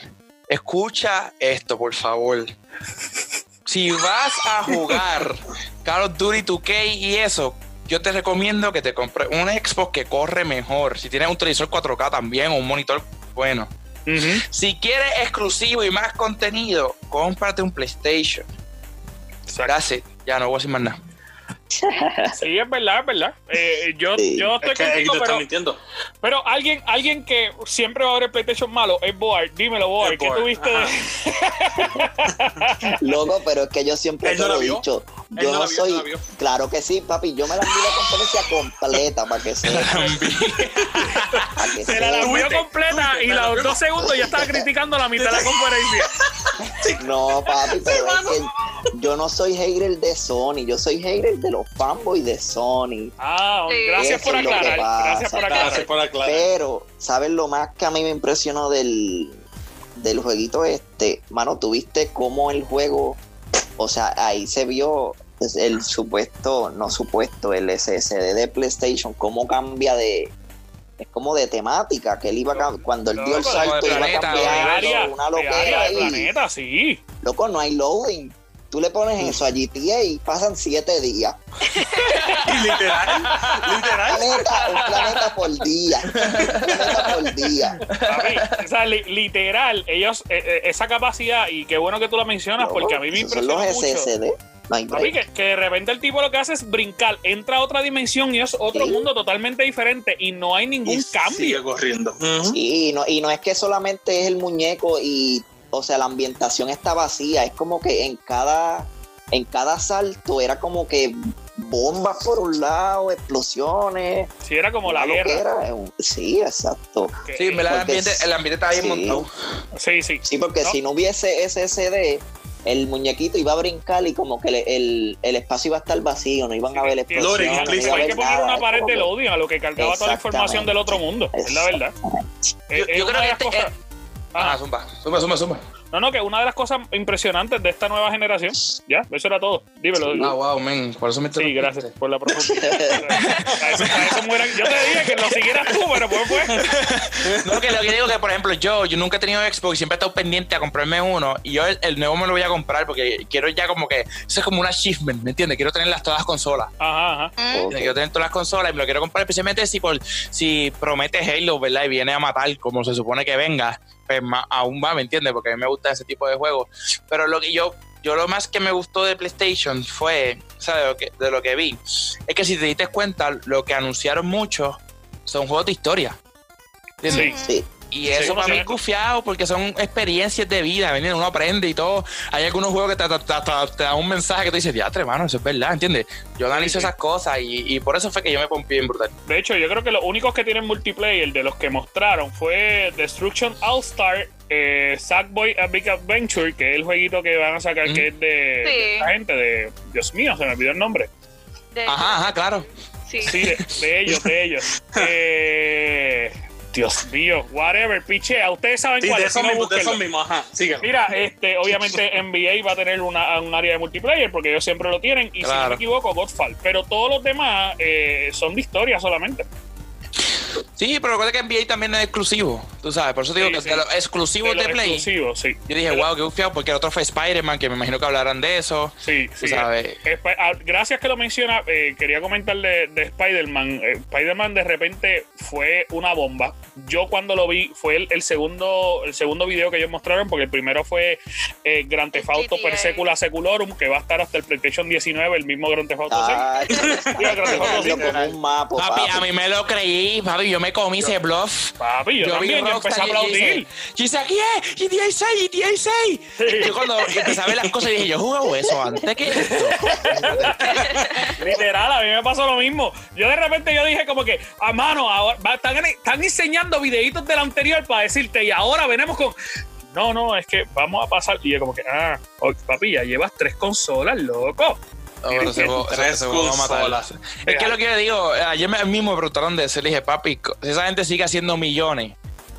escucha esto, por favor. Si vas a jugar Call of Duty 2K y eso, yo te recomiendo que te compres un Xbox que corre mejor. Si tienes un televisor 4K también o un monitor bueno. Si quieres exclusivo y más contenido, cómprate un PlayStation. Gracias. Ya no voy a decir más nada. Sí, es verdad, es verdad. Eh, yo, Sí. yo estoy Es que contigo, pero, mintiendo. pero alguien, alguien que siempre va a ver el PlayStation malo es Boar. Dímelo, Boar. Es ¿Qué Boar, tuviste? de- Loco, pero es que yo siempre Él te no lo he dicho. Yo no no, la vio, soy. no. Claro que sí, papi. Yo me la vi la conferencia completa para que sepa. para que Se la, vio completa y los dos segundos ya estaba criticando la mitad de la conferencia. No, papi, pero es que yo no soy hater de Sony. Yo soy hater de los fanboys de Sony. Ah, Sí. gracias Eso por es lo que aclarar. Gracias por aclarar. Gracias por aclarar. Pero, ¿sabes lo más que a mí me impresionó del, del jueguito este? Mano, tuviste cómo el juego, o sea, ahí se vio el supuesto, no supuesto, el SSD de PlayStation, cómo cambia de... Es como de temática, que él iba a cuando él dio el salto iba cambiando, una loquera planeta, sí. Loco, no hay loading. Tú le pones eso a GTA y pasan siete días. Y literal, literal. Planeta, un planeta por día. Un planeta por día. Papi, o sea, li- literal, ellos, eh, eh, esa capacidad, y qué bueno que tú la mencionas, porque a mí me Esos son los impresiona mucho. No Papi, que, que de repente el tipo lo que hace es brincar, entra a otra dimensión y es otro Sí. mundo totalmente diferente y no hay ningún Y cambio. Sigue corriendo. Sí, y no, y no es que solamente es el muñeco y, o sea, la ambientación está vacía, es como que en cada, en cada salto era como que bombas por un lado, explosiones. Si era como la guerra. Sí, exacto. que- Sí, en verdad el Porque ambiente, el ambiente está bien sí. montado. sí, sí. Sí, porque No. si no hubiese SSD, el muñequito iba a brincar y como que le- el, el espacio iba a estar vacío, no iban a Tiene- Loading, explosiones. no please. iba a hay que poner nada, una pared de loading a lo que cargaba toda la información del otro mundo. Es la verdad. Eh, Yo- es yo creo que las este- cosas- Ah, Ajá. zumba, zumba, zumba, zumba. No, no, que una de las cosas impresionantes de esta nueva generación. Ya, eso era todo. Dímelo. Ah, wow, men, por eso me Sí, gracias por la profundidad. Para eso- Yo te dije que lo siguieras tú, pero pues pues. No, que lo que digo que, por ejemplo, yo, yo nunca he tenido Xbox y siempre he estado pendiente a comprarme uno. Y yo el, el nuevo me lo voy a comprar porque quiero ya como que. Eso es como un achievement, ¿me entiendes? Quiero tenerlas todas las consolas. Ajá, ajá. Quiero tener todas las consolas y me lo quiero comprar especialmente si por si promete Halo, ¿verdad? Y viene a matar como se supone que venga, pues más, aún va, ¿me entiendes? Porque a mí me gusta ese tipo de juegos. Pero lo que yo, yo lo más que me gustó de PlayStation fue, o sea, de lo que, de lo que vi, es que si te diste cuenta, lo que anunciaron mucho son juegos de historia. ¿Entiendes? Sí. Sí, Y eso para mí es gufiado porque son experiencias de vida, ¿me entiendes? Uno aprende y todo. Hay algunos juegos que te, te, te- te- te dan un mensaje que tú dices, diatre, hermano, eso es verdad, ¿entiendes? Yo analizo Sí, sí. esas cosas y, y por eso fue que yo me pompí bien brutal. De hecho, yo creo que los únicos que tienen multiplayer de los que mostraron fue Destruction All Star eh, Sackboy A Big Adventure, que es el jueguito que van a sacar, Mm. que es de, de esta gente, de. Dios mío, se me olvidó el nombre. De- Ajá, ajá, claro. Sí. Sí, de, de ellos, de ellos. Eh, Dios mío, whatever, pichea. Ustedes saben Sí, cuál es. Síguelo. Mira, este, obviamente NBA va a tener una, un área de multiplayer porque ellos siempre lo tienen y si no me equivoco, Godfall. Pero todos los demás eh, son de historia solamente. Sí, pero recuerda que NBA también es exclusivo. Tú sabes, por eso te digo Sí, que sí. de los exclusivos De de, los Play. exclusivos, sí. Yo dije, Pero- wow, qué bufiado, porque el otro fue Spider-Man, que me imagino que hablarán de eso. Sí, Tú sí. sabes. Esp- ah, Gracias que lo menciona, eh, quería comentarle de Spider-Man. Eh, Spider-Man de repente fue una bomba. Yo cuando lo vi fue el, el segundo el segundo video que ellos mostraron, porque el primero fue eh, Grand Theft Auto per secula seculorum, que va a estar hasta el PlayStation 19, el mismo Grand Theft Auto 6. Mira, Grand Theft Auto 6. como un mapa, Papi, papi. a mí me lo creí, papi, yo me comí ese bluff. Papi, yo, también yo empecé a aplaudir. Yo hice, aquí es, GTA 6, GTA 6. Yo cuando empecé a ver las cosas dije, yo jugado eso antes que esto. Literal, a mí me pasó lo mismo. Yo de repente yo dije como que, a mano, ahora, están, están enseñando videitos del anterior para decirte, y ahora venimos con... No, no, es que vamos a pasar. Y yo como que, ah, papi, ya llevas tres consolas, loco. Se va- Tres se va a matar. consolas. Es que lo que yo digo, eh, ayer mismo me preguntaron de eso, le dije, papi, si esa gente sigue haciendo millones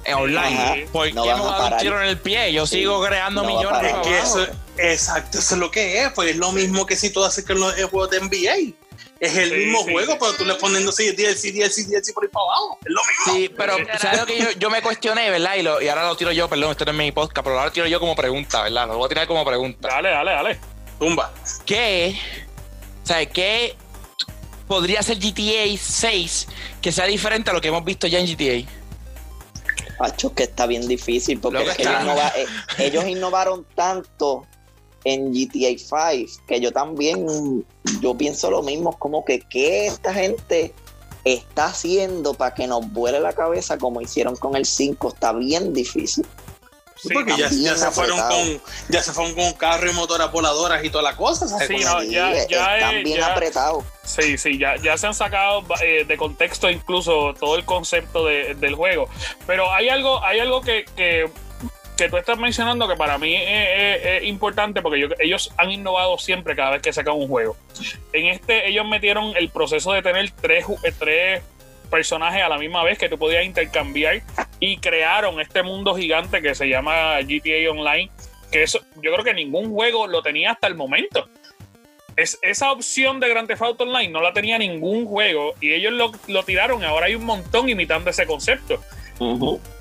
en online, Ajá. ¿por No qué van me a voy a dar un tiro en el pie? Yo Sí. sigo creando No va millones. Es que eso, exacto, eso es lo que es. Pues es lo mismo que si tú haces con los juegos de NBA. Es el Sí, mismo sí. juego, pero tú le poniendo así, DLC, DLC, DLC por ahí para abajo. Es lo mismo. Sí, pero. ¿sabes lo que yo, yo me cuestioné, verdad? Y, lo- y ahora lo tiro yo, perdón, esto no es mi podcast, pero ahora lo tiro yo como pregunta, ¿verdad? Lo voy a tirar como pregunta. Dale, dale, dale. Tumba. ¿Qué? ¿Sabes qué? Podría ser GTA 6 que sea diferente a lo que hemos visto ya en GTA. Pacho, que está bien difícil porque Lo que es que está- ellos, innova- eh, ellos innovaron tanto en GTA 5 que yo también yo pienso lo mismo como que qué esta gente está haciendo para que nos vuele la cabeza como hicieron con el 5 está bien difícil Sí, Sí, porque ya, se fueron con ya se fueron con carro y motoras voladoras y toda la cosa. ¿sabes? Sí, no, ya- Sí, ya están es- bien ya- apretados Sí, sí, ya, ya se han sacado eh, de contexto incluso todo el concepto de- del juego. Pero hay algo, hay algo que, que, que tú estás mencionando que para mí es, es- es importante porque yo- ellos han innovado siempre cada vez que sacan un juego. En este ellos metieron el proceso de tener tres, eh, tres personajes a la misma vez que tú podías intercambiar y crearon este mundo gigante que se llama GTA Online, que eso yo creo que ningún juego lo tenía hasta el momento. Es, esa opción de Grand Theft Auto Online no la tenía ningún juego y ellos lo, lo tiraron y ahora hay un montón imitando ese concepto.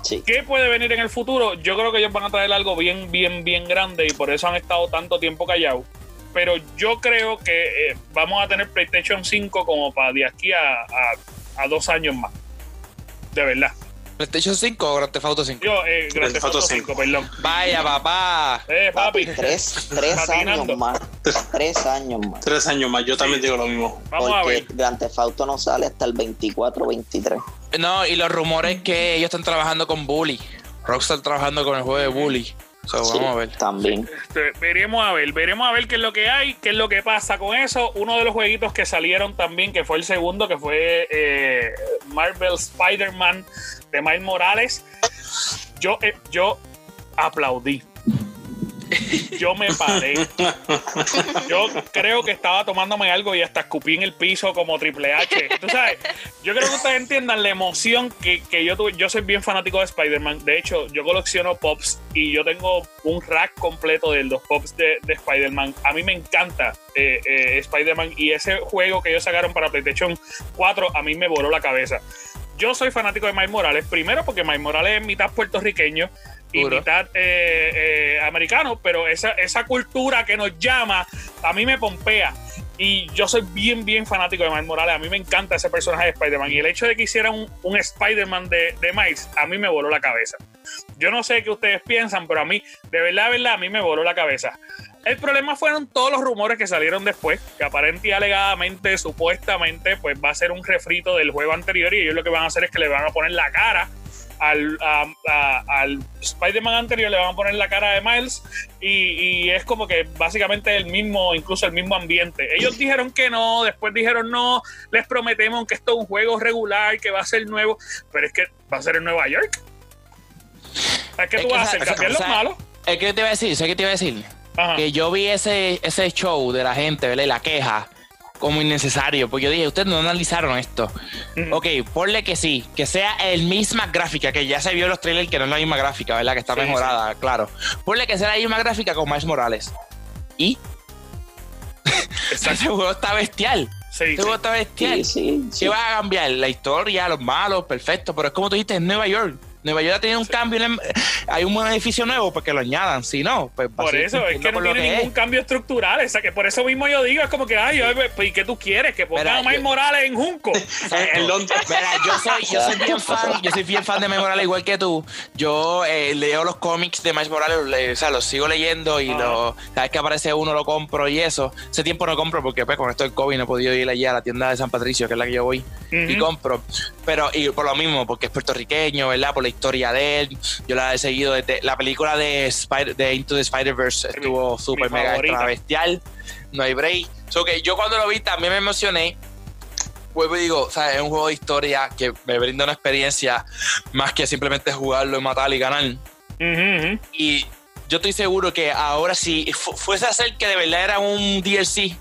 Sí ¿Qué puede venir en el futuro? Yo creo que ellos van a traer algo bien, bien, bien grande y por eso han estado tanto tiempo callados. Pero yo creo que eh, vamos a tener PlayStation 5 como para de aquí a, a- a dos años más. De verdad. ¿PlayStation 5 o Grand Theft Auto 5? Yo, eh, Grand Theft Auto Auto 5, perdón. Vaya, papá. Eh, papi, tres, años más tres años más Tres años más. Yo también digo lo mismo. vamos a porque ver. Grand Theft Auto no sale hasta el 24 23 No, y los rumores que ellos están trabajando con Bully. Rockstar trabajando con el juego de Bully. So, Sí, vamos a ver. también Este, veremos a ver, veremos a ver qué es lo que hay, qué es lo que pasa con eso. Uno de los jueguitos que salieron también, que fue el segundo, que fue eh, Marvel Spider-Man de Miles Morales. Yo, eh, yo aplaudí. Yo me paré. Yo creo que estaba tomándome algo y hasta escupí en el piso como Triple H. Sabes, yo creo que ustedes entiendan la emoción que, que yo tuve. Yo soy bien fanático de Spider-Man. De hecho, yo colecciono pops y yo tengo un rack completo de los pops de, de Spider-Man. A mí me encanta eh, eh, Spider-Man y ese juego que ellos sacaron para PlayStation 4 a mí me voló la cabeza. Yo soy fanático de Miles Morales, primero porque Miles Morales es mitad puertorriqueño y mitad eh, americano, pero esa, esa cultura que nos llama a mí me pompea. Y yo soy bien, bien fanático de Miles Morales. A mí me encanta ese personaje de Spider-Man. Y el hecho de que hicieran un, un Spider-Man de, de Miles, a mí me voló la cabeza. Yo no sé qué ustedes piensan, pero a mí, de verdad, de verdad, a mí me voló la cabeza. El problema fueron todos los rumores que salieron después, que aparentemente y alegadamente, supuestamente, pues va a ser un refrito del juego anterior y ellos lo que van a hacer es que le van a poner la cara al, al Spider-Man anterior, le van a poner la cara de Miles y, y es como que básicamente el mismo, incluso el mismo ambiente. Ellos dijeron que no, después dijeron no, les prometemos que esto es un juego regular, que va a ser nuevo, pero es que va a ser en Nueva York. Es que tú que vas a hacer cambiar los malos. Es que te iba a decir, ¿sabes qué te iba a decir? Ajá. Que yo vi ese, ese show de la gente, ¿verdad? Y la queja como innecesario. Porque yo dije, ustedes no analizaron esto. Ok, ponle que sí, que sea el misma gráfica, que ya se vio en los trailers que no es la misma gráfica, ¿verdad? Que está Sí, mejorada, claro. Ponle que sea la misma gráfica con Miles Morales. Y ese juego está bestial. Sí, Ese sí. juego está bestial. Sí, sí, sí. ¿Qué va a cambiar? La historia, los malos, perfecto. Pero es como tú dijiste, es Nueva York. Nueva York ha tenido un cambio. en el- hay un edificio nuevo porque lo añadan. Si no, pues Por eso, es que no tiene que ningún es. cambio estructural. O sea, que por eso mismo yo digo, es como que, ay, pues, ¿y qué tú quieres? Que pongan a yo- Morales en Junco. En, en Londres. Mira, yo soy, yo soy bien fan, yo soy bien fan de Miles Morales igual que tú. Yo eh, leo los cómics de Miles Morales, le- o sea, los sigo leyendo y Ajá. lo- cada vez que aparece uno lo compro y eso. Hace tiempo no compro porque pues, con esto del COVID no he podido ir allí a la tienda de San Patricio, que es la que yo voy, y compro. Pero, y por lo mismo, porque es puertorriqueño, ¿verdad? Por la historia de él. Yo la he seguido desde la película de, Spider, de Into the Spider-Verse estuvo súper mega extra bestial. No hay break. So que yo cuando lo vi también me emocioné. Vuelvo y digo, es un juego de historia que me brinda una experiencia más que simplemente jugarlo y matar y ganar. Ujú, ujú. Y yo estoy seguro que ahora si fu- fuese a ser que de verdad era un DLC,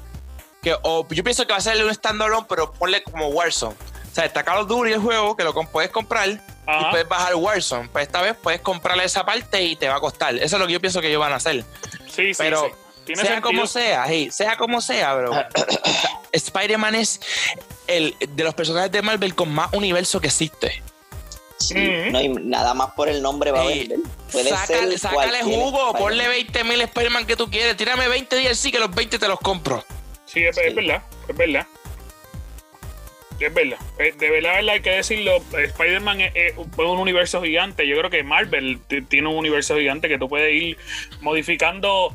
que o yo pienso que va a ser un standalone, pero ponle como Warzone. O sea, está Call of Duty el juego, que lo puedes comprar y Ajá. puedes bajar Warzone. Pues esta vez puedes comprarle esa parte y te va a costar. Eso es lo que yo pienso que ellos van a hacer. Sí, sí, Pero sí. Tiene sea sentido. como sea, hey, sea como sea, bro. Spider-Man es el de los personajes de Marvel con más universo que existe. Sí, Ujú. no hay nada más por el nombre va a vender. Puede Sácale, ser sácale jugo, ponle 20 mil Spider-Man que tú quieres. Tírame 20 DLC que los 20 te los compro. Sí, es, es verdad, es verdad. Es verdad. Eh, De verdad, verdad, hay que decirlo. Spider-Man es, es un un universo gigante. Yo creo que Marvel tiene un universo gigante que tú puedes ir modificando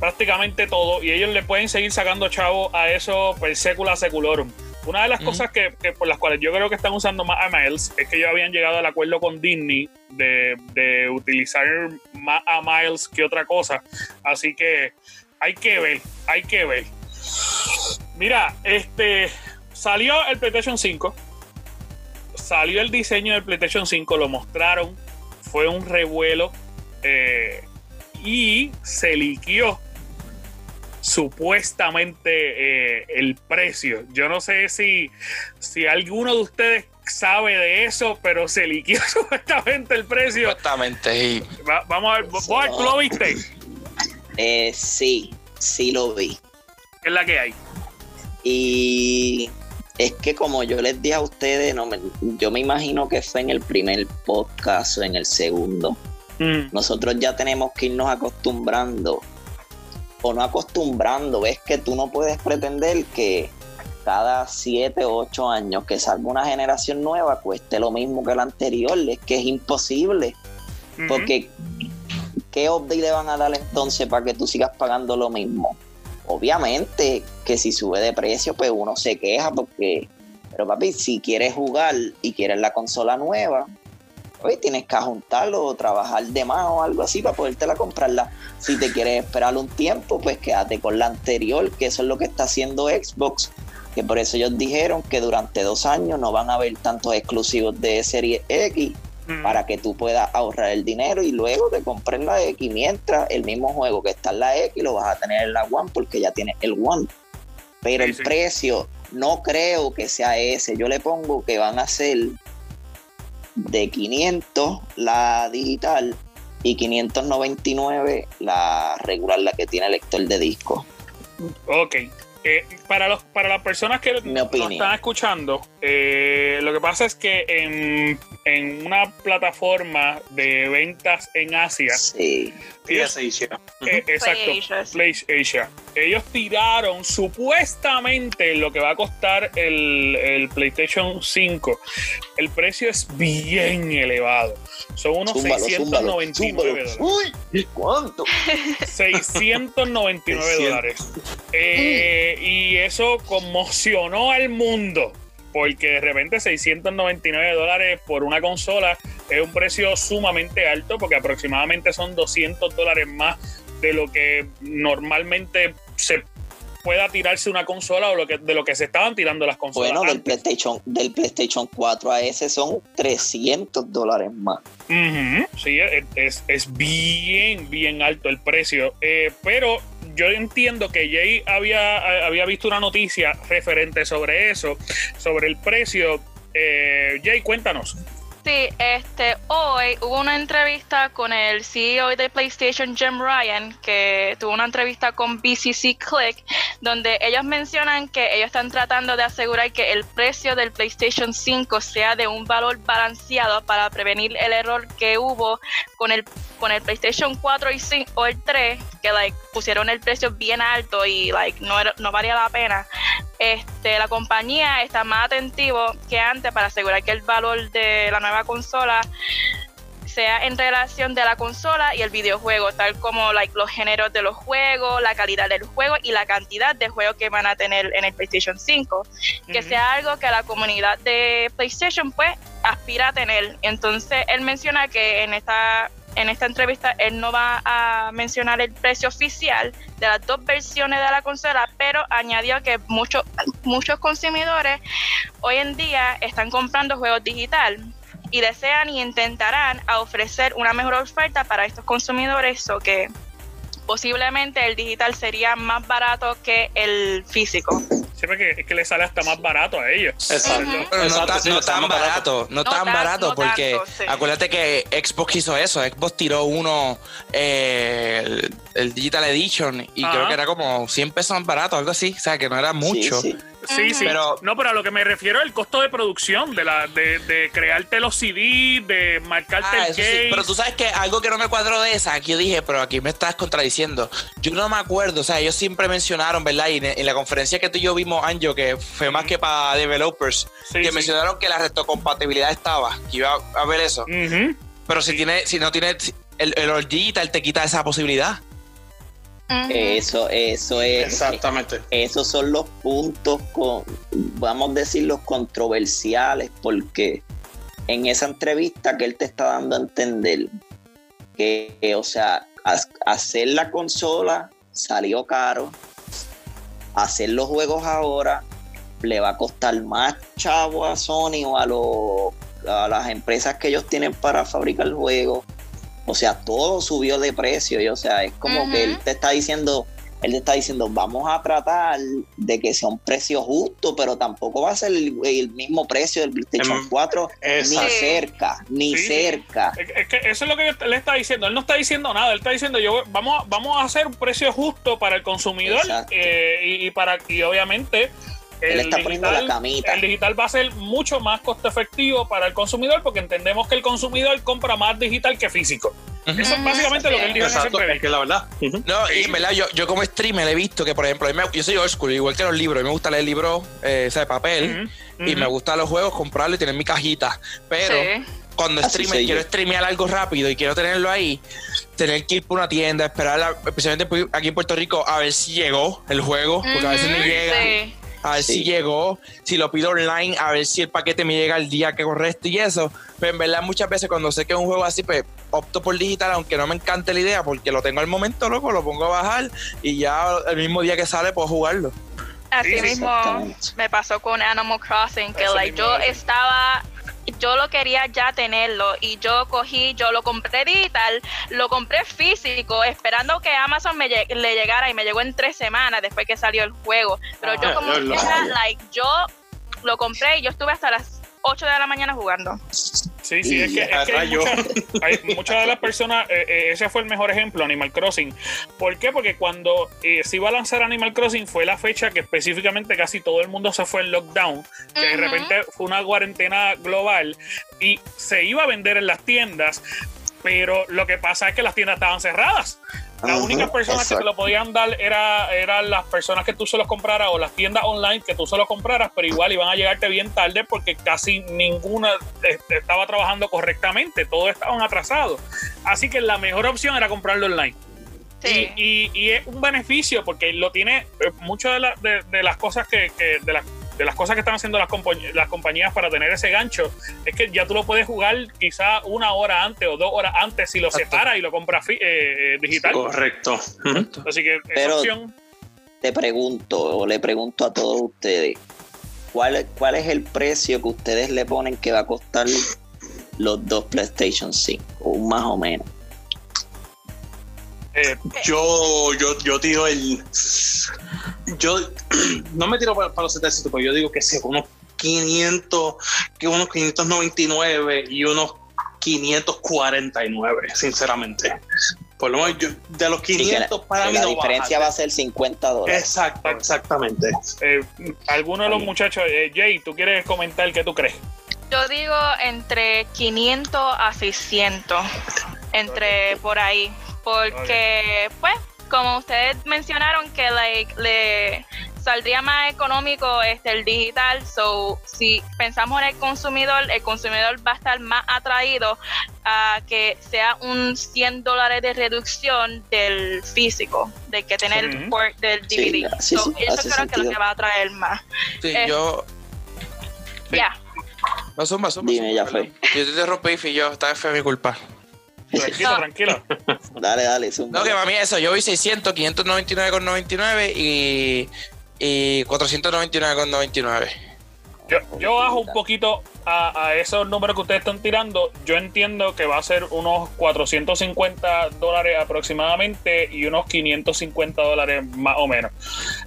prácticamente todo y ellos le pueden seguir sacando chavo a eso per secula seculorum. Una de las cosas que, que por las cuales yo creo que están usando más a Miles es que ellos habían llegado al acuerdo con Disney de, de utilizar más a Miles que otra cosa. Así que hay que ver, hay que ver. Mira, este salió el PlayStation 5. Salió el diseño del PlayStation 5, lo mostraron. Fue un revuelo. eh, y se liquió supuestamente eh, el precio. Yo no sé si, si alguno de ustedes sabe de eso, pero se liquió supuestamente el precio. Supuestamente. y- Va- vamos a ver, Boar, ¿tú lo viste? Eh, sí, sí lo vi. ¿Qué es la que hay? Y es que como yo les dije a ustedes, no me- yo me imagino que fue en el primer podcast o en el segundo. Mm, Nosotros ya tenemos que irnos acostumbrando o no acostumbrando. Ves que tú no puedes pretender que cada 7 o 8 años que salga una generación nueva cueste lo mismo que la anterior. Es que es imposible. Porque, ¿qué update le van a dar entonces para que tú sigas pagando lo mismo? Obviamente que si sube de precio, pues uno se queja porque, pero papi, si quieres jugar y quieres la consola nueva, pues tienes que juntarlo o trabajar de más o algo así para podértela comprarla. Si te quieres esperar un tiempo, pues quédate con la anterior, que eso es lo que está haciendo Xbox. Que por eso ellos dijeron que durante dos años no van a haber tantos exclusivos de serie X Para que tú puedas ahorrar el dinero y luego te compres la X. Mientras el mismo juego que está en la X lo vas a tener en la One porque ya tienes el One. Pero Sí, el sí. precio no creo que sea ese. Yo le pongo que van a ser de 500 la digital y 599 la regular, la que tiene lector de disco. Ok. Eh, para, los, para las personas que nos están escuchando, eh, lo que pasa es que en, en una plataforma de ventas en Asia, Sí. ellos- eh, exacto, PlayAsia, sí. Ellos tiraron supuestamente lo que va a costar el, el PlayStation 5. El precio es bien elevado. Son unos Zúmbalo, 699 zúmbalo, dólares. Uy, ¿cuánto? 699 600. dólares. Eh, y eso conmocionó al mundo. Porque de repente 699 dólares por una consola es un precio sumamente alto, porque aproximadamente son 200 dólares más de lo que normalmente se pueda tirarse una consola o lo que, de lo que se estaban tirando las consolas. Bueno, del. PlayStation, del PlayStation 4 a ese son 300 dólares más. Sí, es, es- es bien, bien alto el precio. Eh, pero yo entiendo que Jay había, había visto una noticia referente sobre eso, sobre el precio. Eh, Jay, cuéntanos. Sí, este, hoy hubo una entrevista con el CEO de PlayStation, Jim Ryan, que tuvo una entrevista con BCC Click, donde ellos mencionan que ellos están tratando de asegurar que el precio del PlayStation 5 sea de un valor balanceado para prevenir el error que hubo con el con el PlayStation 4 y 5, o el 3, que like pusieron el precio bien alto y like no era- no valía la pena. Este, la compañía está más atentivo que antes para asegurar que el valor de la nueva consola sea en relación de la consola y el videojuego, tal como like, los géneros de los juegos, la calidad del juego y la cantidad de juegos que van a tener en el PlayStation 5. Que sea algo que la comunidad de PlayStation pues aspira a tener. Entonces él menciona que en esta en esta entrevista él no va a mencionar el precio oficial de las dos versiones de la consola, pero añadió que muchos muchos consumidores hoy en día están comprando juegos digital y desean y intentarán a ofrecer una mejor oferta para estos consumidores. O que posiblemente el digital sería más barato que el físico. Siempre que, es que le sale hasta más barato a ellos. Exacto. Pero no, Exacto, tan- sí, no está tan más barato, no, No tan tan- barato, no porque tanto, sí. acuérdate que Xbox hizo eso, Xbox tiró uno, eh, el, el Digital Edition, y Ajá. creo que era como 100 pesos más barato, algo así, o sea, que no era mucho. Sí, sí. Sí. Pero- no, pero a lo que me refiero es el costo de producción, de la de, de crearte los CD, de marcarte Ah, el eso case. sí, pero tú sabes que algo que no me cuadró de esa, aquí yo dije, pero aquí me estás contradiciendo. Yo no me acuerdo, o sea, ellos siempre mencionaron, ¿verdad? Y en, la conferencia que tú y yo vimos, Anjo, que fue más que para developers, Sí, que sí. mencionaron que la retrocompatibilidad estaba, que iba a ver eso. Pero si tiene, si no tiene el, el Digital te quita esa posibilidad. Eso, eso es. Exactamente. Esos son los puntos, con, vamos a decir, los controversiales, porque en esa entrevista que él te está dando a entender que, o sea, ha- hacer la consola salió caro, hacer los juegos ahora le va a costar más chavo a Sony o a, los- a las empresas que ellos tienen para fabricar juegos. O sea, todo subió de precio y o sea, es como que él te está diciendo, él te está diciendo, vamos a tratar de que sea un precio justo, pero tampoco va a ser el, el mismo precio del PlayStation Em, 4, ni exacto. cerca, ni Sí. cerca. Es que eso es lo que él está diciendo. Él no está diciendo nada. Él está diciendo, yo vamos, a- vamos a hacer un precio justo para el consumidor eh, y, y para y obviamente Él el está poniendo la camita. el digital va a ser mucho más costo efectivo para el consumidor porque entendemos que el consumidor compra más digital que físico. Eso es básicamente lo que él dijo en Exacto, es que la verdad. No, y en verdad, yo, yo como streamer he visto que, por ejemplo, me- yo soy old school, igual que los libros. A mí me gusta leer libros eh, o sea, de papel y me gustan los juegos, comprarlo y tener mi cajita. Pero Sí. cuando Así streamer quiero yo. streamear algo rápido y quiero tenerlo ahí, tener que ir por una tienda, esperar, a- especialmente aquí en Puerto Rico, a ver si llegó el juego, porque a veces no llega. sí. A ver Sí. si llegó, si lo pido online, a ver si el paquete me llega el día que correcto y eso. Pero en verdad, muchas veces cuando sé que es un juego así, pues opto por digital, aunque no me encante la idea, porque lo tengo al momento, loco, lo pongo a bajar y ya el mismo día que sale puedo jugarlo. Así Sí, sí, mismo me pasó con Animal Crossing, que like, yo es. estaba, yo lo quería ya tenerlo y yo cogí, yo lo compré digital, lo compré físico, esperando que Amazon me le llegara y me llegó en tres semanas después que salió el juego. Pero Ah, yo como ya lo- quiera, like, yo lo compré y yo estuve hasta las 8 de la mañana jugando. Sí, sí, es que, es que hay, muchas, hay muchas de las personas, eh, eh, ese fue el mejor ejemplo, Animal Crossing. ¿Por qué? Porque cuando eh, se iba a lanzar Animal Crossing fue la fecha que específicamente casi todo el mundo se fue en lockdown, que de repente fue una cuarentena global y se iba a vender en las tiendas, pero lo que pasa es que las tiendas estaban cerradas. Las Ajá, únicas personas que te lo podían dar era, eran las personas que tú se los compraras o las tiendas online que tú se los compraras, pero igual iban a llegarte bien tarde porque casi ninguna estaba trabajando correctamente, todos estaban atrasados. Así que la mejor opción era comprarlo online. Sí. Y, y- y es un beneficio porque lo tiene eh, muchas de, la- de- de las cosas que, que- de, las de las cosas que están haciendo las, compañ- las compañías para tener ese gancho es que ya tú lo puedes jugar quizá una hora antes o dos horas antes si lo Exacto. separas y lo compras eh, eh, digital. Correcto. Así que esa Pero- opción. te pregunto, o le pregunto a todos ustedes, ¿cuál, ¿cuál es el precio que ustedes le ponen que va a costar los dos PlayStation 5? O más o menos. Eh, Yo, yo, yo tiro el. Yo no me tiro para, para los 700, pero yo digo que sí, unos 500, que unos 599 y unos 549, sinceramente. Por lo menos yo, de los Y que la, 500 para mí la no diferencia baja. va a ser 50 dólares. Exacto, exactamente. eh, alguno de los muchachos, eh, Jay, ¿tú quieres comentar qué tú crees? Yo digo entre 500 a 600, entre por ahí, porque pues como ustedes mencionaron que like, le saldría más económico este el digital, so si pensamos en el consumidor, el consumidor va a estar más atraído a que sea un 100 dólares de reducción del físico, de que tener el port del DVD. sí, So, sí, eso creo que es lo sentido. que va a atraer más. Sí, Eh. yo. Ya. No, zumba, zumba. Dime, zumba, ya perdón. Yo te interrumpí, y yo, esta vez fue mi culpa. Tranquilo, No. tranquilo. Dale, dale. No, que para mí eso, yo vi 600, 599,99 y, y 499,99. Yo, yo bajo un poquito a, a esos números que ustedes están tirando. Yo entiendo que va a ser unos 450 dólares aproximadamente y unos 550 dólares más o menos.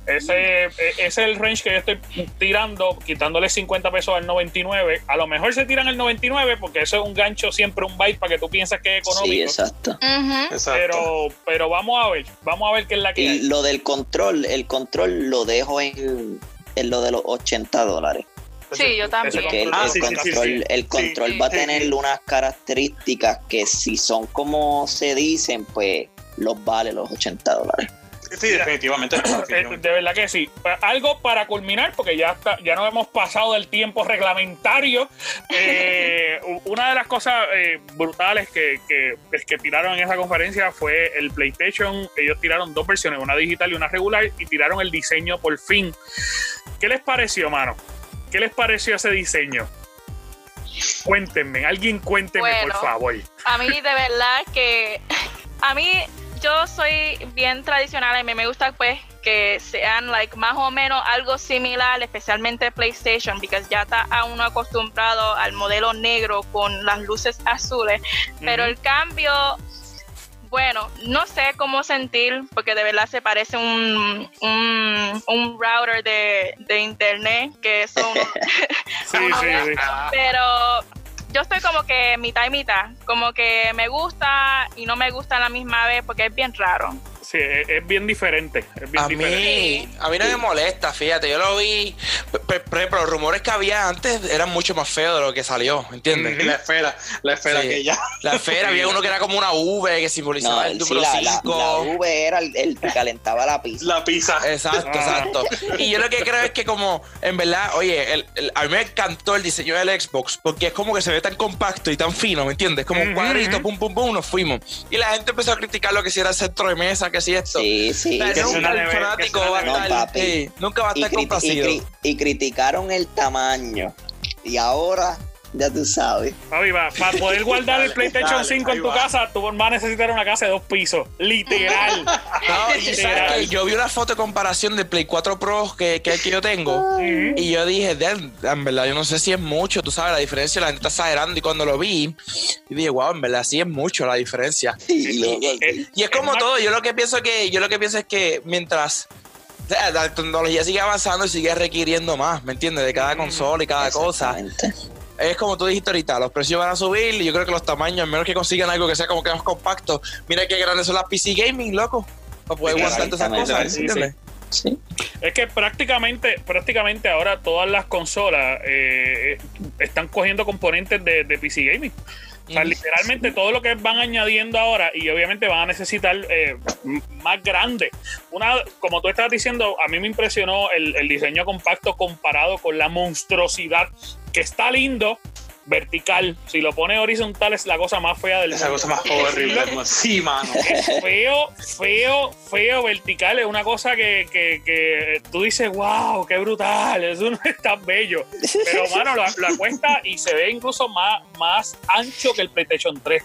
Ese, e- ese es el range que yo estoy tirando, quitándole 50 pesos al 99. A lo mejor se tiran el 99 porque eso es un gancho, siempre un byte para que tú piensas que es Sí, económico. exacto. Ujú. Exacto. pero, pero vamos a ver, vamos a ver qué es la que Y hay. lo del control, el control lo dejo en, en lo de los 80 dólares. Sí, yo también. Porque el, control- Ah, el sí, sí, sí, control, sí. el Sí, control sí, va a tener sí. unas características que si son como se dicen, pues los vale los 80 dólares. Sí, definitivamente. Eh, de verdad que sí. Pa- Algo para culminar, porque ya está, ya nos hemos pasado del tiempo reglamentario. Eh, una de las cosas eh, brutales que, que, pues, que tiraron en esa conferencia fue el PlayStation. Ellos tiraron dos versiones, una digital y una regular, y tiraron el diseño por fin. ¿Qué les pareció, mano? ¿Qué les pareció ese diseño? Cuéntenme, alguien cuénteme, Bueno. por favor. A mí de verdad que a mí yo soy bien tradicional y a mí me gusta pues que sean like más o menos algo similar, especialmente PlayStation, porque ya está a uno acostumbrado al modelo negro con las luces azules, pero el cambio bueno, no sé cómo sentir, porque de verdad se parece un, un, un router de, de internet, que son Sí, sí, sí. pero yo estoy como que mitad y mitad, como que me gusta y no me gusta a la misma vez porque es bien raro. Sí, es, es bien diferente. Es bien A diferente. mí, a mí no me molesta, fíjate, yo lo vi. Por ejemplo, los rumores que había antes eran mucho más feos de lo que salió, ¿entiendes? Y la esfera, la esfera Sí. que ya. La esfera, había uno que era como una V que simbolizaba No, el sí, número la, la, 5. la V era el, el que calentaba la pizza. La pizza. Exacto, Ah. exacto. Y yo lo que creo es que como, en verdad, oye, el- el- a mí me encantó el diseño del Xbox porque es como que se ve tan compacto y tan fino, ¿me entiendes? Como un cuadrito, pum, pum, pum, nos fuimos. Y la gente empezó a criticar lo que si era el centro de mesa, que si esto. Sí, sí. O sea, que es nunca el que fanático va a estar, No, papi. sí, nunca va a y, estar criti- y complacido. cri- y criticaron el tamaño. Y ahora, ya tú sabes. Papi, para poder guardar el PlayStation Dale, 5 en tu va. casa, tú vas a necesitar una casa de dos pisos. Literal. No, y Literal. sabes que yo vi una foto de comparación del Play 4 Pro que, que, que yo tengo. Y yo dije, "Damn, en verdad, yo no sé si es mucho, tú sabes, la diferencia, la gente está exagerando. Y cuando lo vi, y dije, wow, en verdad, sí es mucho la diferencia. Y Y es como todo, yo lo que pienso que, yo lo que pienso es que mientras la tecnología sigue avanzando y sigue requiriendo más, ¿me entiendes? De cada Mm, consola y cada cosa. Es como tú dijiste ahorita, los precios van a subir y yo creo que los tamaños, a menos que consigan algo que sea como que más compacto. Mira qué grandes son las PC Gaming, loco. Para poder aguantar todas esas cosas, sí. Es que prácticamente, prácticamente ahora todas las consolas eh, eh, están cogiendo componentes de, de PC Gaming. O sea, literalmente todo lo que van añadiendo ahora y obviamente van a necesitar eh, más grande. Una, como tú estabas diciendo, a mí me impresionó el, el diseño compacto comparado con la monstruosidad que está lindo, vertical. Si lo pone horizontal es la cosa más fea del Esa mundo. cosa más horrible. Sí, mano. Es feo, feo, feo, vertical. Es una cosa que, que, que tú dices, wow, qué brutal. Eso no es tan bello. Pero, mano, lo, lo acuesta y se ve incluso más, más ancho que el PlayStation 3.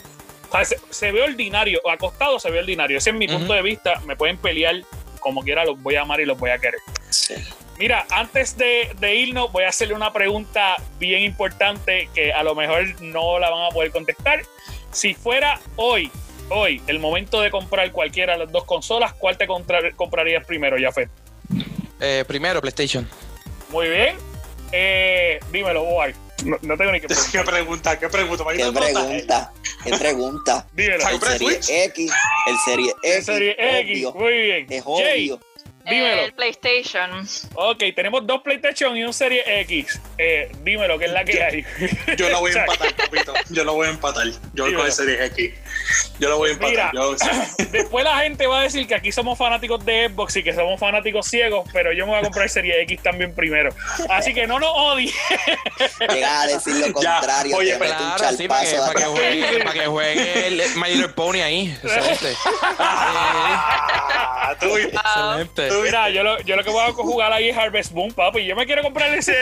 O sea, se, se ve ordinario. Acostado se ve ordinario. Ese es mi punto de vista. Me pueden pelear como quiera los voy a amar y los voy a querer. Sí. Mira, antes de, de, irnos, voy a hacerle una pregunta bien importante que a lo mejor no la van a poder contestar. Si fuera hoy, hoy, el momento de comprar cualquiera de las dos consolas, ¿cuál te comprarías primero, Jafet? Eh, primero, PlayStation. Muy bien. Eh, dímelo, Boy. No, no, tengo ni que preguntar. ¿Qué pregunta? ¿Qué pregunta? ¿Qué pregunta? ¿Qué pregunta? Dímelo. El Serie X. El Serie X. El Serie X. obvio. Muy bien. Es obvio. Dímelo. El PlayStation. Ok, tenemos dos PlayStation y un Serie X. Eh, dímelo, que es la que hay. Yo lo voy a empatar, papito. Yo lo voy a empatar. Yo voy con el Serie X. Yo lo voy a empatar. Mira, Yo- después la gente va a decir que aquí somos fanáticos de Xbox y que somos fanáticos ciegos, pero yo me voy a comprar Serie X también primero. Así que no nos odien. Llega a decir lo Ya, contrario. oye, un Claro, sí, para que, para que juegue, para que juegue el My Little Pony ahí. Excelente. Ah, tú viste. Excelente. Tú Mira, yo lo, yo lo que voy a jugar ahí es Harvest Moon, papi. Yo me quiero comprar ese.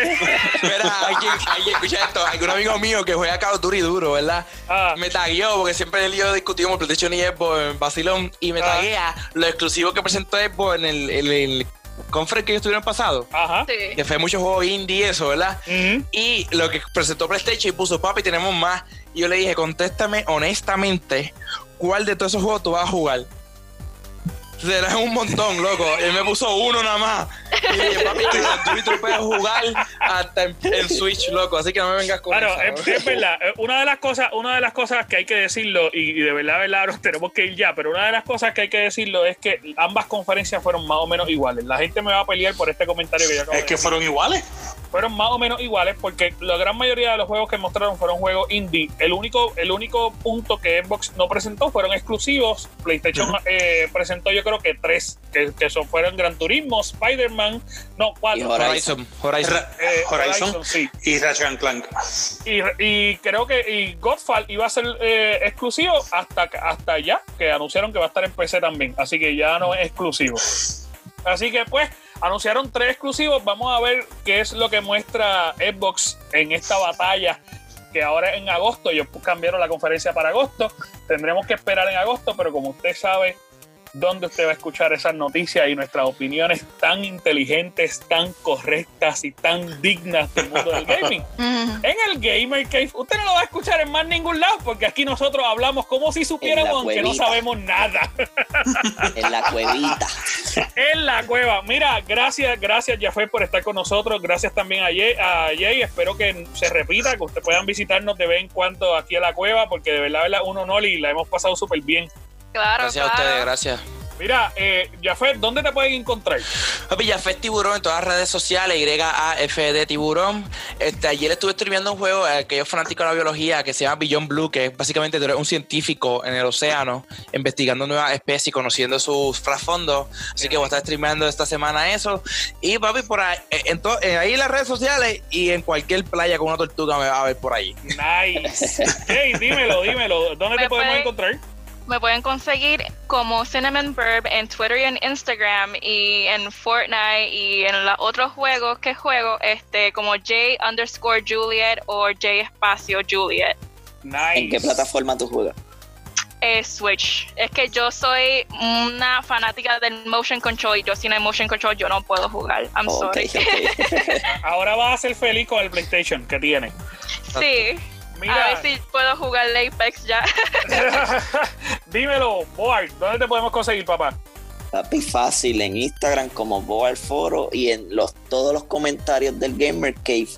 Mira, hay quien, hay quien- escucha esto, hay un amigo mío que juega Call of Duty duro, ¿verdad? Ah. Me tagueó, porque siempre él y yo discutimos PlayStation y Xbox en Basilón, y me Ah. taguea lo exclusivo que presentó Xbox en el, en el conference que ellos tuvieron pasado. Ajá. Sí. Que fue muchos juegos indie y eso, ¿verdad? Y lo que presentó PlayStation y puso, papi, tenemos más. Y yo le dije, contéstame honestamente, ¿cuál de todos esos juegos tú vas a jugar? Será un montón, loco. Y él me puso uno nada más. Y le dije, papi, Duty tú puedes jugar hasta en, en Switch, loco. Así que no me vengas con Claro, esa, es, verdad. Eh, Una de las cosas, una de las cosas que hay que decirlo, y, y de verdad, verdad, nos tenemos que ir ya, pero una de las cosas que hay que decirlo es que ambas conferencias fueron más o menos iguales. La gente me va a pelear por este comentario que yo acabo Es de que decir. fueron iguales. Fueron más o menos iguales porque la gran mayoría de los juegos que mostraron fueron juegos indie. El único, el único punto que Xbox no presentó fueron exclusivos. PlayStation eh, presentó yo creo que tres, que, que son, fueron Gran Turismo, Spider-Man, no, Y cuatro. Horizon, Horizon. Ra- Eh, Horizon, sí. y Ratchet Clank. Y, y creo que y Godfall iba a ser eh, exclusivo hasta, hasta ya, que anunciaron que va a estar en PC también. Así que ya no es exclusivo. Así que pues anunciaron tres exclusivos. Vamos a ver qué es lo que muestra Xbox en esta batalla. Que ahora en agosto, ellos cambiaron la conferencia para agosto. Tendremos que esperar en agosto, pero como usted sabe, dónde usted va a escuchar esas noticias y nuestras opiniones tan inteligentes, tan correctas y tan dignas del mundo del gaming. En el Gamer Cave, usted no lo va a escuchar en más ningún lado, porque aquí nosotros hablamos como si supiéramos, aunque no sabemos nada. En la cuevita. en la cueva. Mira, gracias, gracias, Jafet, por estar con nosotros. Gracias también a Jay, a Jay. Espero que se repita, que ustedes puedan visitarnos de vez en cuando aquí a la cueva, porque de verdad, verdad, un honor y la hemos pasado súper bien. Claro, Gracias a ustedes, gracias. Mira, eh, Jafet, ¿dónde te pueden encontrar? Papi, Jafet Tiburón en todas las redes sociales, YAFD Tiburón. Este, ayer estuve streameando un juego, eh, que yo fanático de la biología, que se llama Beyond Blue, que es básicamente tú eres un científico en el océano, investigando nuevas especies, conociendo sus trasfondos. Así que voy a estar streameando esta semana eso. Y papi, por ahí, eh, en to- eh, ahí en las redes sociales y en cualquier playa con una tortuga me va a ver por ahí. Nice. Hey, dímelo, dímelo. ¿Dónde te Me podemos pueden- encontrar? Me pueden conseguir como Cinnamon Burb en Twitter y en Instagram y en Fortnite y en los otros juegos que juego, este como J underscore Juliet o J espacio Juliet. Nice. ¿En qué plataforma tú juegas? Eh, Switch. Es que yo soy una fanática del motion control y yo sin el motion control yo no puedo jugar. I'm sorry. Ahora vas a ser feliz con el PlayStation que tiene. sí. Mira, A ver si puedo jugar Apex ya. dímelo, Board, ¿dónde te podemos conseguir, papá? Papi, fácil en Instagram como Boal Foro y en los, todos los comentarios del Gamer Cave.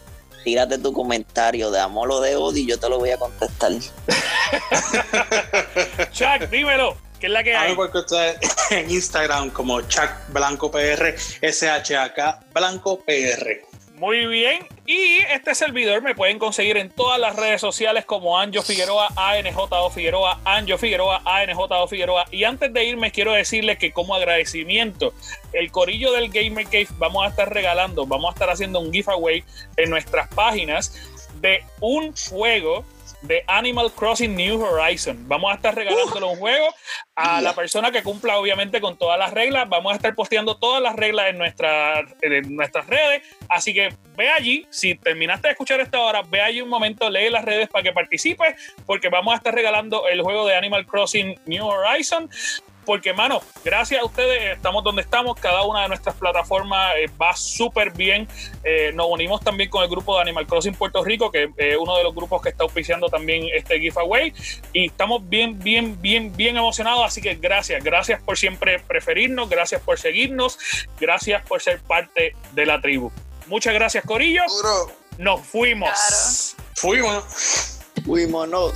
Tírate tu comentario de amor o de odio y yo te lo voy a contestar. Chuck, dímelo, ¿qué es la que A mí hay? encontrar en Instagram como Chuck Blanco PR, SHAK Blanco PR. Muy bien. Y este servidor me pueden conseguir en todas las redes sociales como Anjo Figueroa, ANJO Figueroa, Anjo Figueroa, ANJO Figueroa. Y antes de irme, quiero decirles que como agradecimiento, el corillo del Gamer Cave vamos a estar regalando, vamos a estar haciendo un giveaway en nuestras páginas de un juego de Animal Crossing New Horizon. Vamos a estar regalándole un juego a la persona que cumpla obviamente con todas las reglas. Vamos a estar posteando todas las reglas en, nuestra, en nuestras redes. Así que ve allí, si terminaste de escuchar esta hora, ve allí un momento, lee las redes para que participes, porque vamos a estar regalando el juego de Animal Crossing New Horizon. Porque, mano, gracias a ustedes estamos donde estamos, cada una de nuestras plataformas eh, va súper bien. Eh, nos unimos también con el grupo de Animal Crossing Puerto Rico, que es uno de los grupos que está auspiciando también este giveaway, y estamos bien, bien, bien, bien emocionados, así que gracias, gracias por siempre preferirnos, gracias por seguirnos, gracias por ser parte de la tribu. Muchas gracias, Corillo. Nos fuimos. Fuimos. Fuímonos.